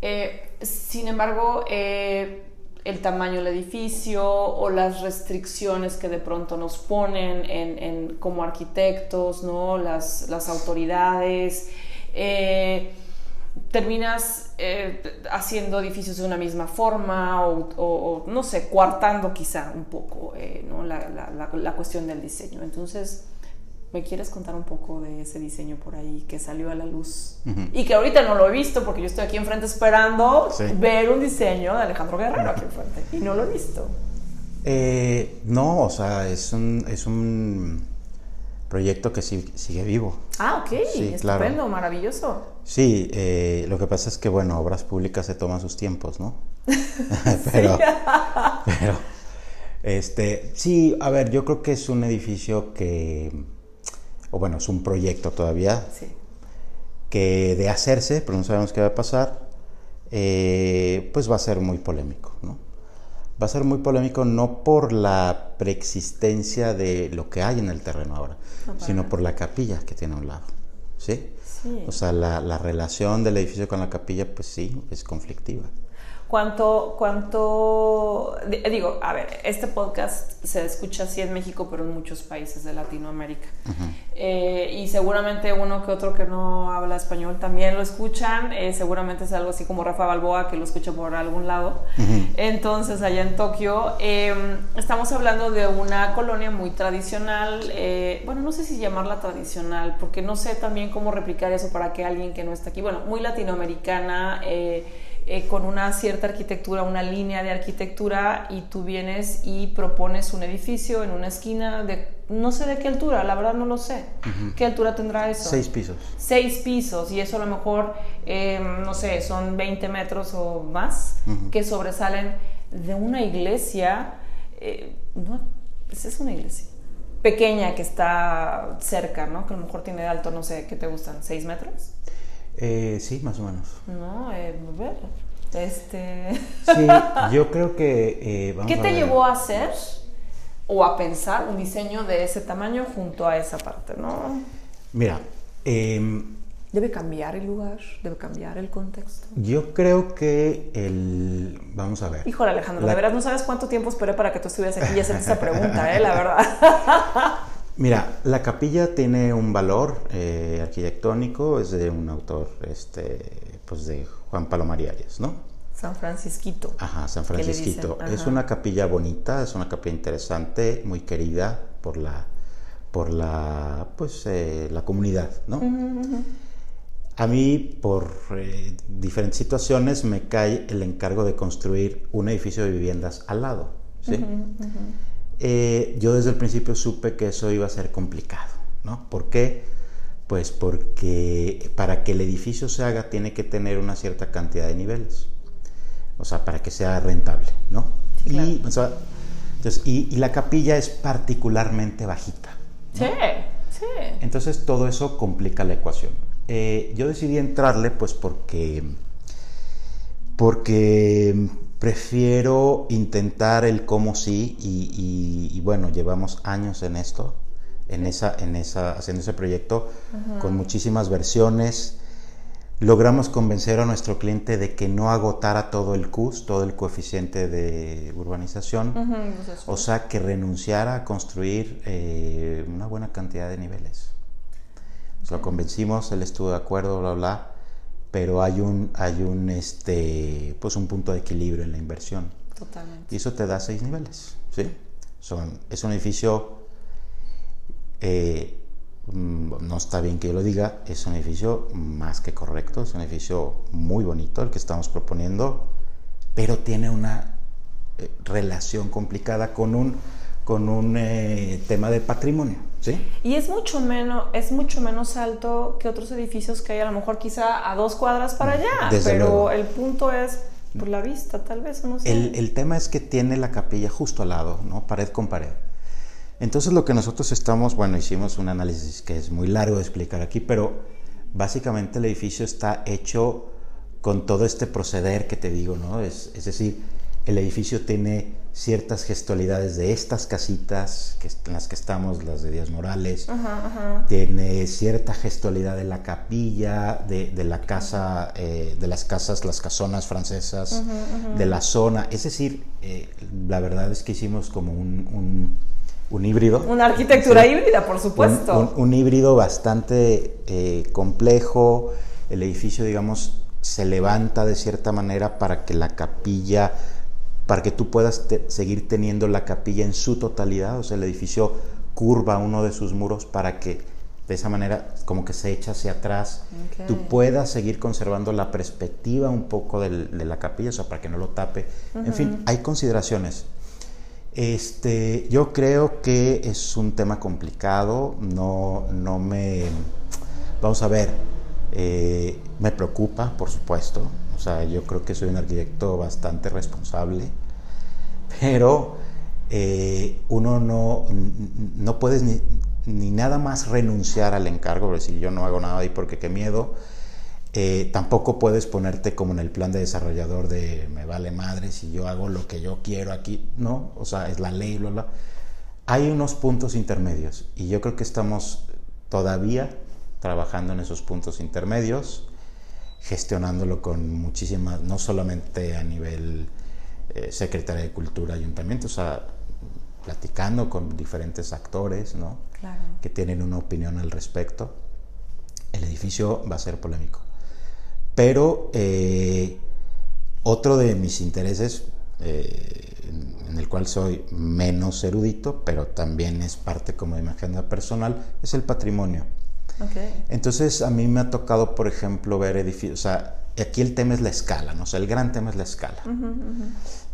Eh, sin embargo, eh, el tamaño del edificio o las restricciones que de pronto nos ponen en, como arquitectos, ¿no? las, las autoridades. Eh, terminas eh, haciendo edificios de una misma forma o, no sé, coartando quizá un poco eh, ¿no? la, la, la, cuestión del diseño. Entonces, ¿Me quieres contar un poco de ese diseño por ahí que salió a la luz? Y que ahorita no lo he visto porque yo estoy aquí enfrente esperando ver un diseño de Alejandro Guerrero aquí enfrente. Y no lo he visto. Eh, no, o sea, es un, es un proyecto que sigue, vivo. Ah, ok, estupendo, maravilloso. Sí, eh, lo que pasa es que, bueno, obras públicas se toman sus tiempos, ¿no? pero, pero, este, sí, a ver, yo creo que es un edificio que o bueno, es un proyecto todavía, que de hacerse, pero no sabemos qué va a pasar, eh, pues va a ser muy polémico, ¿no? Va a ser muy polémico no por la preexistencia de lo que hay en el terreno ahora, sino por la capilla que tiene a un lado, ¿sí? O sea, la, la relación del edificio con la capilla, pues sí, es conflictiva. ¿Cuánto, cuánto, digo, a ver, este podcast se escucha así en México, pero en muchos países de Latinoamérica. Eh, y seguramente uno que otro que no habla español también lo escuchan. Eh, seguramente es algo así como Rafa Balboa, que lo escucha por algún lado. Entonces, allá en Tokio, em, estamos hablando de una colonia muy tradicional. Eh, bueno, no sé si llamarla tradicional, porque no sé también cómo replicar eso para que alguien que no está aquí, bueno, muy latinoamericana. Eh, con una cierta arquitectura, una línea de arquitectura y tú vienes y propones un edificio en una esquina de no sé de qué altura, la verdad no lo sé. ¿Qué altura tendrá eso? Seis pisos. Seis pisos y eso a lo mejor, em, no sé, son 20 metros o más que sobresalen de una iglesia, eh, no, pues es una iglesia pequeña que está cerca, ¿no? Que a lo mejor tiene de alto, no sé, ¿qué te gustan? ¿Seis metros? Eh, sí, más o menos. No, eh, ver. Este... Sí, yo creo que... Eh, ¿Qué te llevó a hacer o a pensar un diseño de ese tamaño junto a esa parte, no? Mira, em, ¿Debe cambiar el lugar? ¿Debe cambiar el contexto? Yo creo que el... Vamos a ver. Híjole, Alejandro, de verdad no sabes cuánto tiempo esperé para que tú estuvieras aquí y hacer esa pregunta, ¿eh? La verdad. Mira, la capilla tiene un valor eh, arquitectónico, es de un autor, este, pues de Juan Palomar Arias, ¿no? San Francisquito. Ajá, San Francisquito. Es una capilla bonita, es una capilla interesante, muy querida por la, por la, pues, eh, la comunidad, ¿no? A mí, por eh, diferentes situaciones, me cae el encargo de construir un edificio de viviendas al lado, ¿sí? Eh, yo desde el principio supe que eso iba a ser complicado, ¿no? ¿Por qué? Pues porque para que el edificio se haga tiene que tener una cierta cantidad de niveles, o sea, para que sea rentable, ¿no? y, y, la capilla es particularmente bajita. Sí, sí. Entonces todo eso complica la ecuación. Eh, yo decidí entrarle pues porque, porque prefiero intentar el cómo sí y, bueno, llevamos años en esto, en esa, en esa, haciendo ese proyecto con muchísimas versiones. Logramos convencer a nuestro cliente de que no agotara todo el CUS, todo el coeficiente de urbanización, o sea, que renunciara a construir eh, una buena cantidad de niveles. Lo convencimos, él estuvo de acuerdo, bla, bla, pero hay un, hay un, este, pues un punto de equilibrio en la inversión. Totalmente. Y eso te da seis niveles, ¿sí? Son, es un edificio, eh, mm, no está bien que yo lo diga, es un edificio más que correcto, es un edificio muy bonito el que estamos proponiendo, pero tiene una eh, relación complicada con un, con un eh, tema de patrimonio, ¿sí? Y es mucho menos, es mucho menos alto que otros edificios que hay a lo mejor quizá a dos cuadras para allá, Desde pero luego. el punto es por la vista, tal vez, no sé. El, el tema es que tiene la capilla justo al lado, ¿no? Pared con pared. Entonces lo que nosotros estamos, bueno, hicimos un análisis que es muy largo de explicar aquí, pero básicamente el edificio está hecho con todo este proceder que te digo, ¿no? Es, es decir, el edificio tiene ciertas gestualidades de estas casitas que, en las que estamos, las de Díaz Morales, Ajá, ajá. tiene cierta gestualidad de la capilla, de, de la casa, eh, de las casas, las casonas francesas, de la zona. Es decir, eh, la verdad es que hicimos como un, un, un híbrido. Una arquitectura Sí. híbrida, por supuesto. un- un híbrido bastante eh, complejo. El edificio, digamos, se levanta de cierta manera para que la capilla, para que tú puedas te- seguir teniendo la capilla en su totalidad. O sea, el edificio curva uno de sus muros para que de esa manera como que se echa hacia atrás, tú puedas seguir conservando la perspectiva un poco del- de la capilla, o sea, para que no lo tape. En fin, hay consideraciones. Este, yo creo que es un tema complicado, no, no me... Vamos a ver, eh, me preocupa, por supuesto, o sea, yo creo que soy un arquitecto bastante responsable, pero eh, uno no, no puedes ni, ni nada más renunciar al encargo, por decir yo no hago nada ahí porque qué miedo, eh, tampoco puedes ponerte como en el plan de desarrollador de me vale madre si yo hago lo que yo quiero aquí. No, o sea, es la ley, bla, bla. Hay unos puntos intermedios y yo creo que estamos todavía trabajando en esos puntos intermedios, gestionándolo con muchísimas, no solamente a nivel eh, Secretaría de Cultura, Ayuntamiento, o sea, platicando con diferentes actores, ¿no? Claro. que tienen una opinión al respecto. El edificio va a ser polémico. Pero eh, otro de mis intereses, eh, en, el cual soy menos erudito, pero también es parte como de mi agenda personal, es el patrimonio. Entonces a mí me ha tocado, por ejemplo, ver edificios, o sea, aquí el tema es la escala, ¿no? O sea, el gran tema es la escala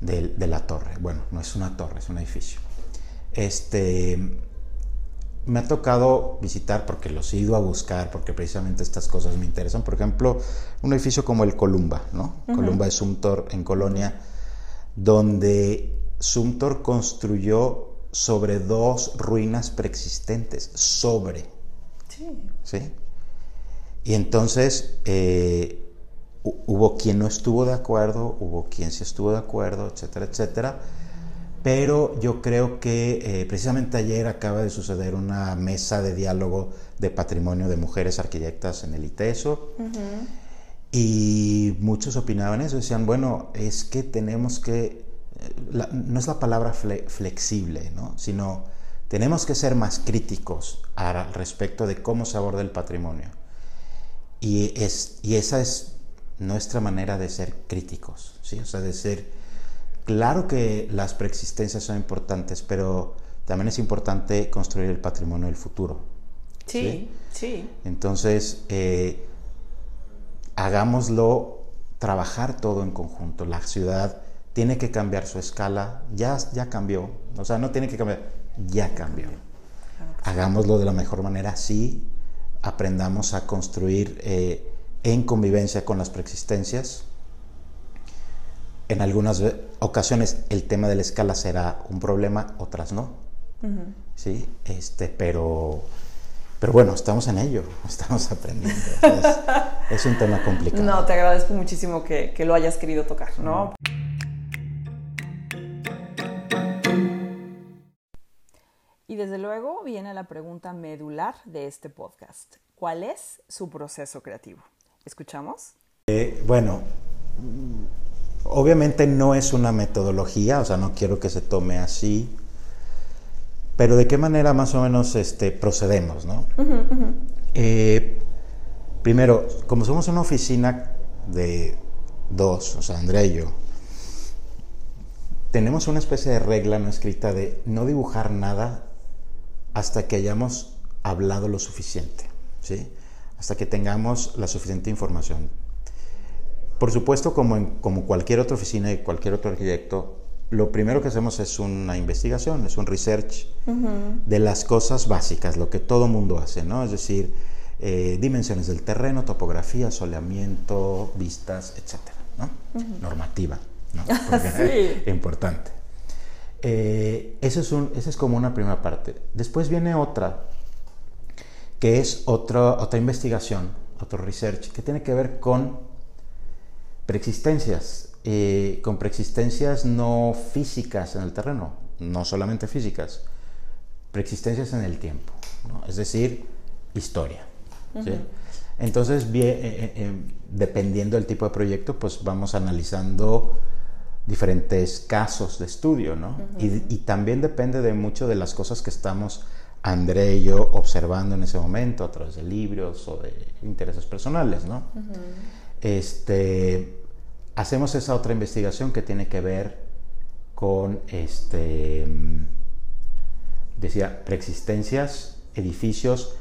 de, de la torre. Bueno, no es una torre, es un edificio. Este, me ha tocado visitar porque los he ido a buscar, porque precisamente estas cosas me interesan. Por ejemplo, un edificio como el Columba, ¿no? Columba de Sumtor en Colonia, donde Sumtor construyó sobre dos ruinas preexistentes, sobre, Sí. ¿sí? Y entonces eh, hu- hubo quien no estuvo de acuerdo, hubo quien sí estuvo de acuerdo, etcétera, etcétera. Pero yo creo que eh, precisamente ayer acaba de suceder una mesa de diálogo de patrimonio de mujeres arquitectas en el ITESO. Y muchos opinaban eso, decían, bueno, es que tenemos que, eh, la- no es la palabra fle- flexible, ¿no? sino tenemos que ser más críticos al respecto de cómo se aborda el patrimonio. Y, es, y esa es nuestra manera de ser críticos, ¿sí? O sea, de ser... Claro que las preexistencias son importantes, pero también es importante construir el patrimonio del futuro. Sí, sí. Entonces, eh, hagámoslo trabajar todo en conjunto. La ciudad tiene que cambiar su escala, ya, ya cambió. O sea, no tiene que cambiar, ya cambió. Hagámoslo de la mejor manera, sí. Aprendamos a construir eh, en convivencia con las preexistencias. En algunas ocasiones el tema de la escala será un problema, otras no. Sí, este, pero, pero bueno, estamos en ello, estamos aprendiendo. Es, es un tema complicado. No, te agradezco muchísimo que, que lo hayas querido tocar, ¿no? Y desde luego viene la pregunta medular de este podcast. ¿Cuál es su proceso creativo? ¿Escuchamos? Eh, bueno, obviamente no es una metodología, o sea, no quiero que se tome así, pero de qué manera más o menos este, procedemos, ¿no? Eh, Primero, como somos una oficina de dos, o sea, Andrea y yo, tenemos una especie de regla no escrita de no dibujar nada hasta que hayamos hablado lo suficiente, ¿sí? Hasta que tengamos la suficiente información. Por supuesto, como, en, como cualquier otra oficina y cualquier otro arquitecto, lo primero que hacemos es una investigación, es un research de las cosas básicas, lo que todo mundo hace, ¿no? Es decir, eh, dimensiones del terreno, topografía, soleamiento, vistas, etcétera, ¿no? Normativa, ¿no? sí. importante. Eh, eso es un, esa es como una primera parte. Después viene otra, que es otra otra investigación, otro research, que tiene que ver con preexistencias, eh, con preexistencias no físicas en el terreno, no solamente físicas, preexistencias en el tiempo, es decir, historia. Entonces, bien, eh, eh, dependiendo del tipo de proyecto, pues vamos analizando diferentes casos de estudio, ¿no? y, también depende de mucho de las cosas que estamos André y yo observando en ese momento a través de libros o de intereses personales, ¿no? Este, hacemos esa otra investigación que tiene que ver con, este, decía, preexistencias, edificios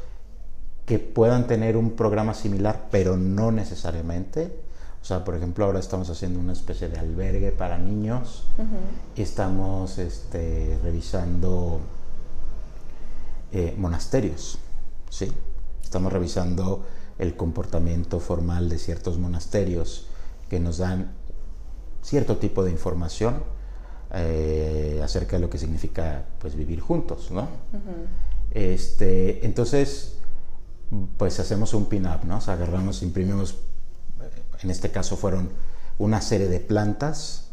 que puedan tener un programa similar, pero no necesariamente. O sea, por ejemplo, ahora estamos haciendo una especie de albergue para niños y estamos este, revisando eh, monasterios, ¿sí? Estamos revisando el comportamiento formal de ciertos monasterios que nos dan cierto tipo de información eh, acerca de lo que significa pues vivir juntos, ¿no? este, entonces, pues hacemos un pin-up, ¿no? O sea, agarramos, imprimimos, en este caso fueron una serie de plantas,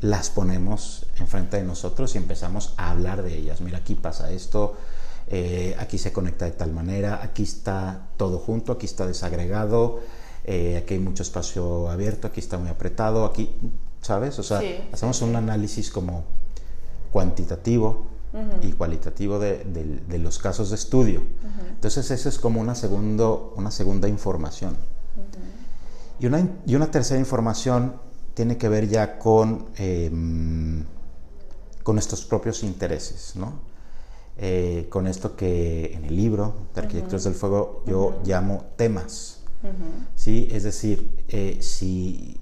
las ponemos enfrente de nosotros y empezamos a hablar de ellas. Mira, aquí pasa esto, eh, aquí se conecta de tal manera, aquí está todo junto, aquí está desagregado, eh, aquí hay mucho espacio abierto, aquí está muy apretado, aquí, ¿sabes? O sea, hacemos un análisis como cuantitativo y cualitativo de, los casos de estudio. Entonces, eso es como una, segundo, una segunda información. Y, una, y una tercera información tiene que ver ya con, em, con nuestros propios intereses, ¿no? Eh, con esto que en el libro de Arquitectos del Fuego yo llamo temas. ¿sí? Es decir, eh, si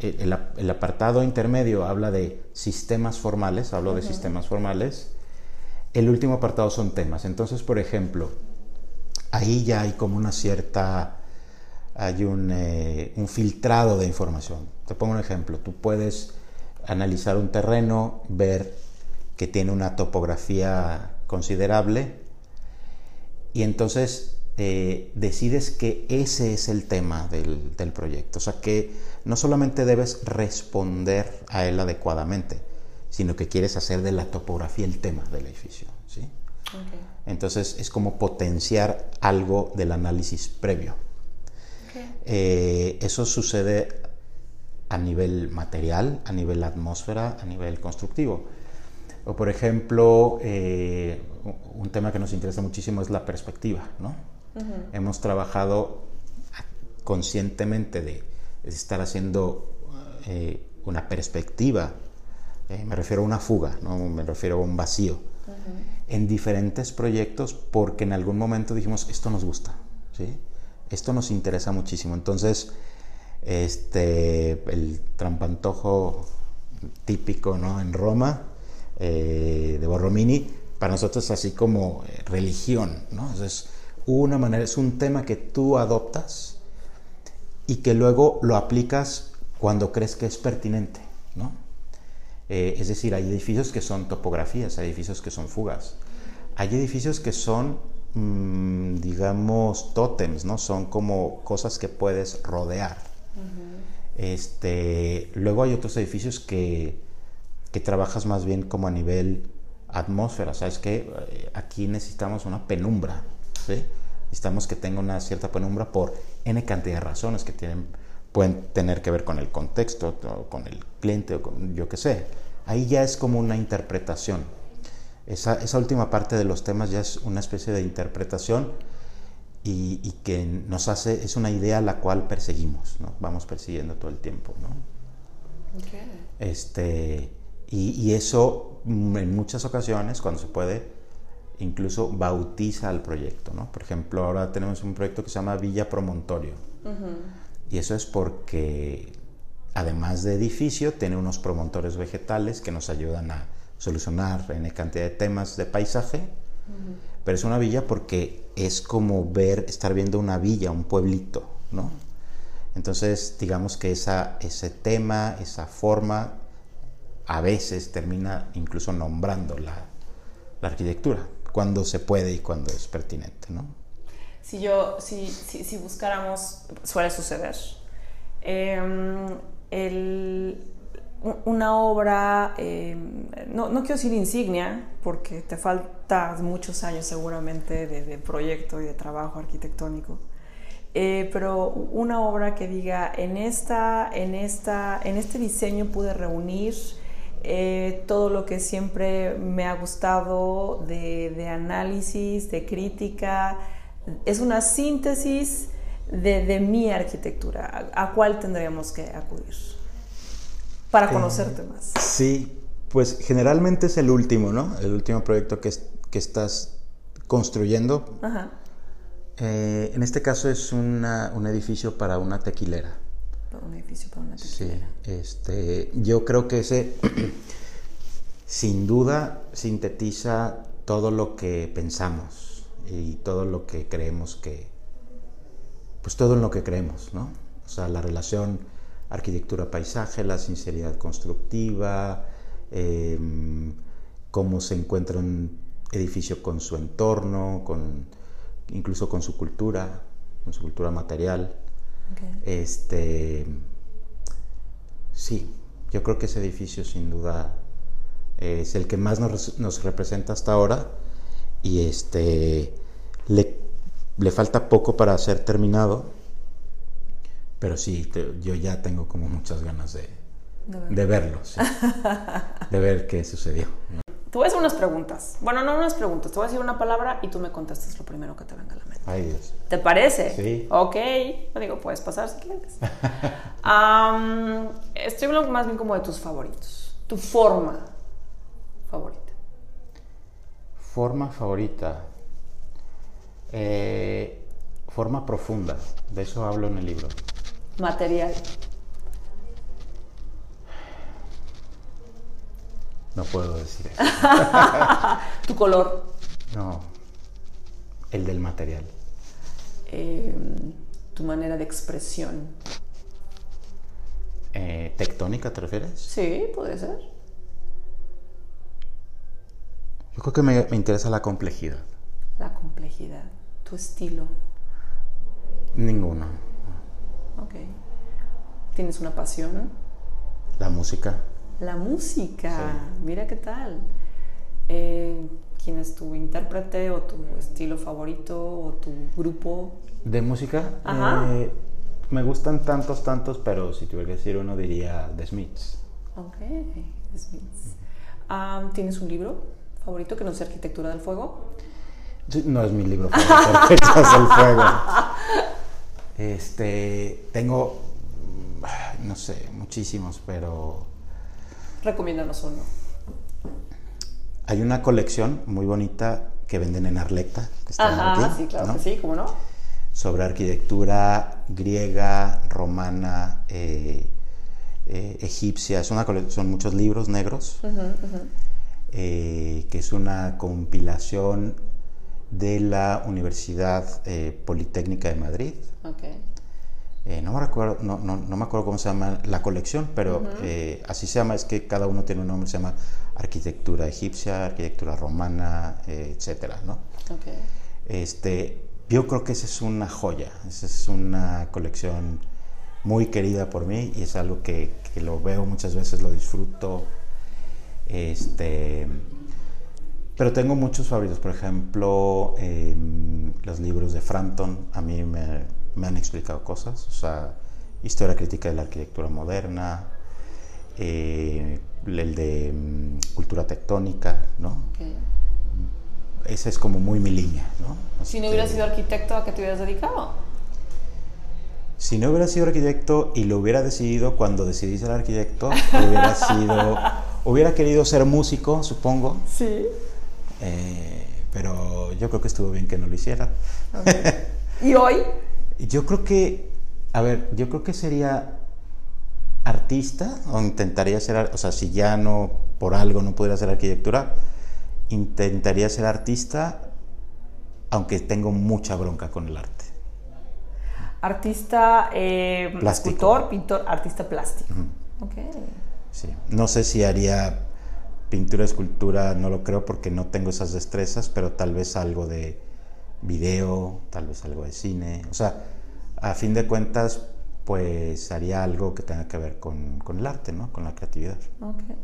el, apartado intermedio habla de sistemas formales, hablo de sistemas formales, el último apartado son temas. Entonces, por ejemplo, ahí ya hay como una cierta, hay un, eh, un filtrado de información. Te pongo un ejemplo, tú puedes analizar un terreno, ver que tiene una topografía considerable y entonces eh, decides que ese es el tema del, proyecto. O sea que no solamente debes responder a él adecuadamente, sino que quieres hacer de la topografía el tema del edificio. ¿sí? Entonces es como potenciar algo del análisis previo. Eh, eso sucede a nivel material, a nivel atmósfera, a nivel constructivo. O por ejemplo, eh, un tema que nos interesa muchísimo es la perspectiva, ¿no? Hemos trabajado conscientemente de, estar haciendo eh, una perspectiva, eh, me refiero a una fuga, ¿no? me refiero a un vacío, en diferentes proyectos porque en algún momento dijimos, esto nos gusta, ¿sí? Esto nos interesa muchísimo. Entonces, este, el trampantojo típico ¿no? en Roma, eh, de Borromini, para nosotros es así como eh, religión, ¿no? Es una manera, es un tema que tú adoptas y que luego lo aplicas cuando crees que es pertinente, ¿no? Eh, es decir, hay edificios que son topografías, hay edificios que son fugas, hay edificios que son, mm, digamos, tótems, ¿no? Son como cosas que puedes rodear. este, luego hay otros edificios que que trabajas más bien como a nivel atmósfera. Sabes que eh, aquí necesitamos una penumbra, ¿sí? Necesitamos que tenga una cierta penumbra por N cantidad de razones que tienen, pueden tener que ver con el contexto, con el cliente, o con yo qué sé. Ahí ya es como una interpretación. Esa, esa última parte de los temas ya es una especie de interpretación y, que nos hace, es una idea la cual perseguimos, ¿no? Vamos persiguiendo todo el tiempo, ¿no? Este, y, eso mm, en muchas ocasiones, cuando se puede, incluso bautiza al proyecto, ¿no? Por ejemplo, ahora tenemos un proyecto que se llama Villa Promontorio. Y eso es porque, además de edificio, tiene unos promontorios vegetales que nos ayudan a solucionar en cantidad de temas de paisaje. Pero es una villa porque es como ver, estar viendo una villa, un pueblito, ¿no? Entonces, digamos que esa, ese tema, esa forma, a veces termina incluso nombrando la, la arquitectura, cuando se puede y cuando es pertinente, ¿no? Si yo, si, si, si buscáramos, suele suceder, em, el, una obra, em, no, no, quiero decir insignia, porque te faltan muchos años seguramente de, proyecto y de trabajo arquitectónico, eh, pero una obra que diga, en, esta, en, esta, en este diseño pude reunir eh, todo lo que siempre me ha gustado de, análisis, de crítica, es una síntesis de, de mi arquitectura. ¿A cuál tendríamos que acudir? Para eh, conocerte más. Sí, pues generalmente es el último, ¿no? El último proyecto que, que estás construyendo. Ajá. Eh, en este caso es una, un edificio para una tequilera. un edificio para una tequilera. Sí, este, yo creo que ese sin duda sintetiza todo lo que pensamos y todo lo que creemos que, pues todo en lo que creemos, ¿no? O sea, la relación arquitectura-paisaje, la sinceridad constructiva, em, cómo se encuentra un edificio con su entorno, con, incluso con su cultura, con su cultura material. Este, sí, yo creo que ese edificio sin duda es el que más nos, nos representa hasta ahora y este, le, le falta poco para ser terminado pero sí, yo ya tengo como muchas ganas de, de, verlo, de ver qué sucedió. Te voy a hacer unas preguntas. Bueno, no unas preguntas, te voy a decir una palabra y tú me contestas lo primero que te venga a la mente. Ay, Dios. ¿Te parece? Sí. Ok. No digo, puedes pasar si quieres. estoy hablando más bien como de tus favoritos. Tu forma favorita. Forma favorita. Eh, forma profunda. De eso hablo en el libro material? No puedo decir eso. ¿Tu color? No, el del material. Em, ¿Tu manera de expresión? Eh, ¿Tectónica te refieres? Sí, puede ser. Yo creo que me, me interesa la complejidad. La complejidad. ¿Tu estilo? Ninguno. Ok. ¿Tienes una pasión? La música. La música, mira qué tal. Eh, ¿Quién es tu intérprete o tu estilo favorito o tu grupo? ¿De música? Eh, me gustan tantos, tantos, pero si tuviera que decir uno diría The Smiths. Ok, The Smiths. ¿Tienes un libro favorito que no sea Arquitectura del Fuego? No es mi libro favorito, Arquitectura del Fuego. Este, tengo, no sé, muchísimos, pero... Recomiéndanos uno. Hay una colección muy bonita que venden en Arlecta, que está Ajá, sí, claro que sí, ¿cómo no? Sobre arquitectura griega, romana, eh, eh, egipcia. Es una son muchos libros negros, eh, que es una compilación de la Universidad Politécnica de Madrid. Eh, no, me recuerdo, no, no, no, me acuerdo cómo se llama la colección, pero eh, así se llama, es que cada uno tiene un nombre, se llama arquitectura egipcia, arquitectura romana, eh, etcétera, ¿no? Este, yo creo que esa es una joya, esa es una colección muy querida por mí y es algo que, que lo veo muchas veces, lo disfruto. Este, pero tengo muchos favoritos, por ejemplo, em, los libros de Frampton, a mí me, me, han explicado cosas, o sea, historia crítica de la arquitectura moderna, eh, el de mm, cultura tectónica, ¿no? Esa es como muy mi línea, ¿no? Si no hubieras sido arquitecto, ¿a qué te hubieras dedicado? Si no hubiera sido arquitecto y lo hubiera decidido cuando decidí ser arquitecto, hubiera sido, hubiera querido ser músico, supongo. Sí. Eh, pero yo creo que estuvo bien que no lo hiciera. ¿Y hoy? Yo creo que, a ver, yo creo que sería artista o intentaría ser, o sea, si ya no por algo no pudiera hacer arquitectura, intentaría ser artista, aunque tengo mucha bronca con el arte. Artista, eh, escultor, pintor, artista plástico. Sí. No sé si haría pintura, escultura, no lo creo porque no tengo esas destrezas, pero tal vez algo de video, tal vez algo de cine. O sea, a fin de cuentas, pues haría algo que tenga que ver con, con el arte, ¿no? Con la creatividad. Okay.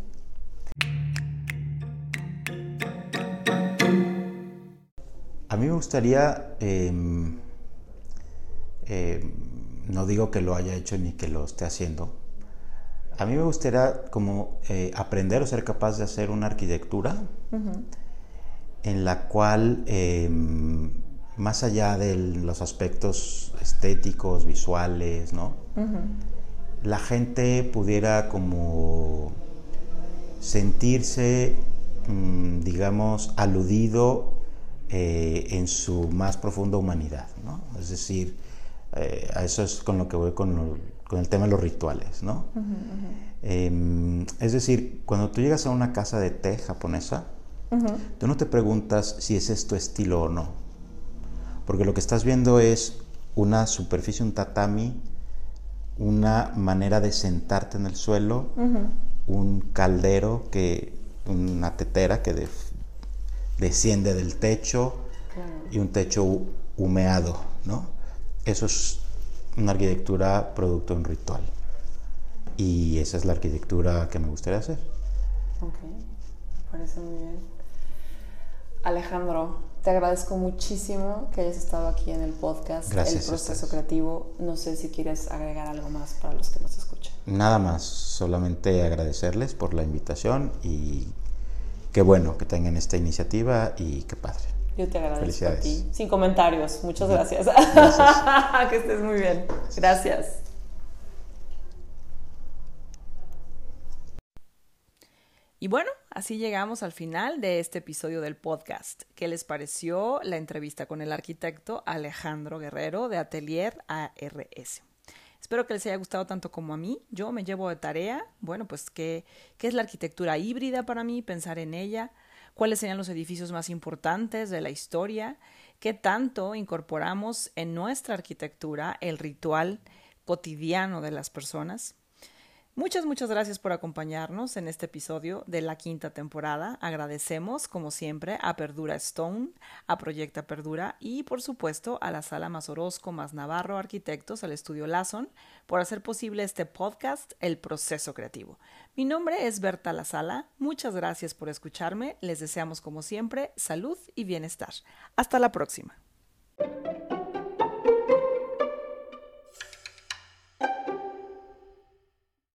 A mí me gustaría, em, em, no digo que lo haya hecho ni que lo esté haciendo, a mí me gustaría como eh, aprender o ser capaz de hacer una arquitectura en la cual, em, más allá de los aspectos estéticos, visuales, ¿no? La gente pudiera como sentirse, mm, digamos, aludido eh, en su más profunda humanidad, ¿no? Es decir, eh, a eso es con lo que voy con, el tema de los rituales, ¿no? Em, es decir, cuando tú llegas a una casa de té japonesa, tú no te preguntas si es esto estilo o no, porque lo que estás viendo es una superficie, un tatami, una manera de sentarte en el suelo, un caldero que, una tetera que desciende del techo y un techo humeado, ¿no? Eso es una arquitectura producto de un ritual. Y esa es la arquitectura que me gustaría hacer. Ok, me parece muy bien. Alejandro, te agradezco muchísimo que hayas estado aquí en el podcast Gracias El Proceso Creativo. No sé si quieres agregar algo más para los que nos escuchan. Nada más, solamente agradecerles por la invitación y qué bueno que tengan esta iniciativa y qué padre. Yo te agradezco a ti. Sin comentarios. Muchas gracias. gracias. que estés muy bien. Gracias. Y bueno, así llegamos al final de este episodio del podcast. ¿Qué les pareció la entrevista con el arquitecto Alejandro Guerrero de Atelier ARS? Espero que les haya gustado tanto como a mí. Yo me llevo de tarea, bueno, pues qué, qué es la arquitectura híbrida para mí, pensar en ella, cuáles serían los edificios más importantes de la historia, qué tanto incorporamos en nuestra arquitectura el ritual cotidiano de las personas. Muchas, muchas gracias por acompañarnos en este episodio de la quinta temporada. Agradecemos, como siempre, a Perdura Stone, a Proyecta Perdura y, por supuesto, a la Sala Más Orozco más Navarro Arquitectos, al Estudio Lason, por hacer posible este podcast, El Proceso Creativo. Mi nombre es Berta La Sala. Muchas gracias por escucharme. Les deseamos, como siempre, salud y bienestar. Hasta la próxima.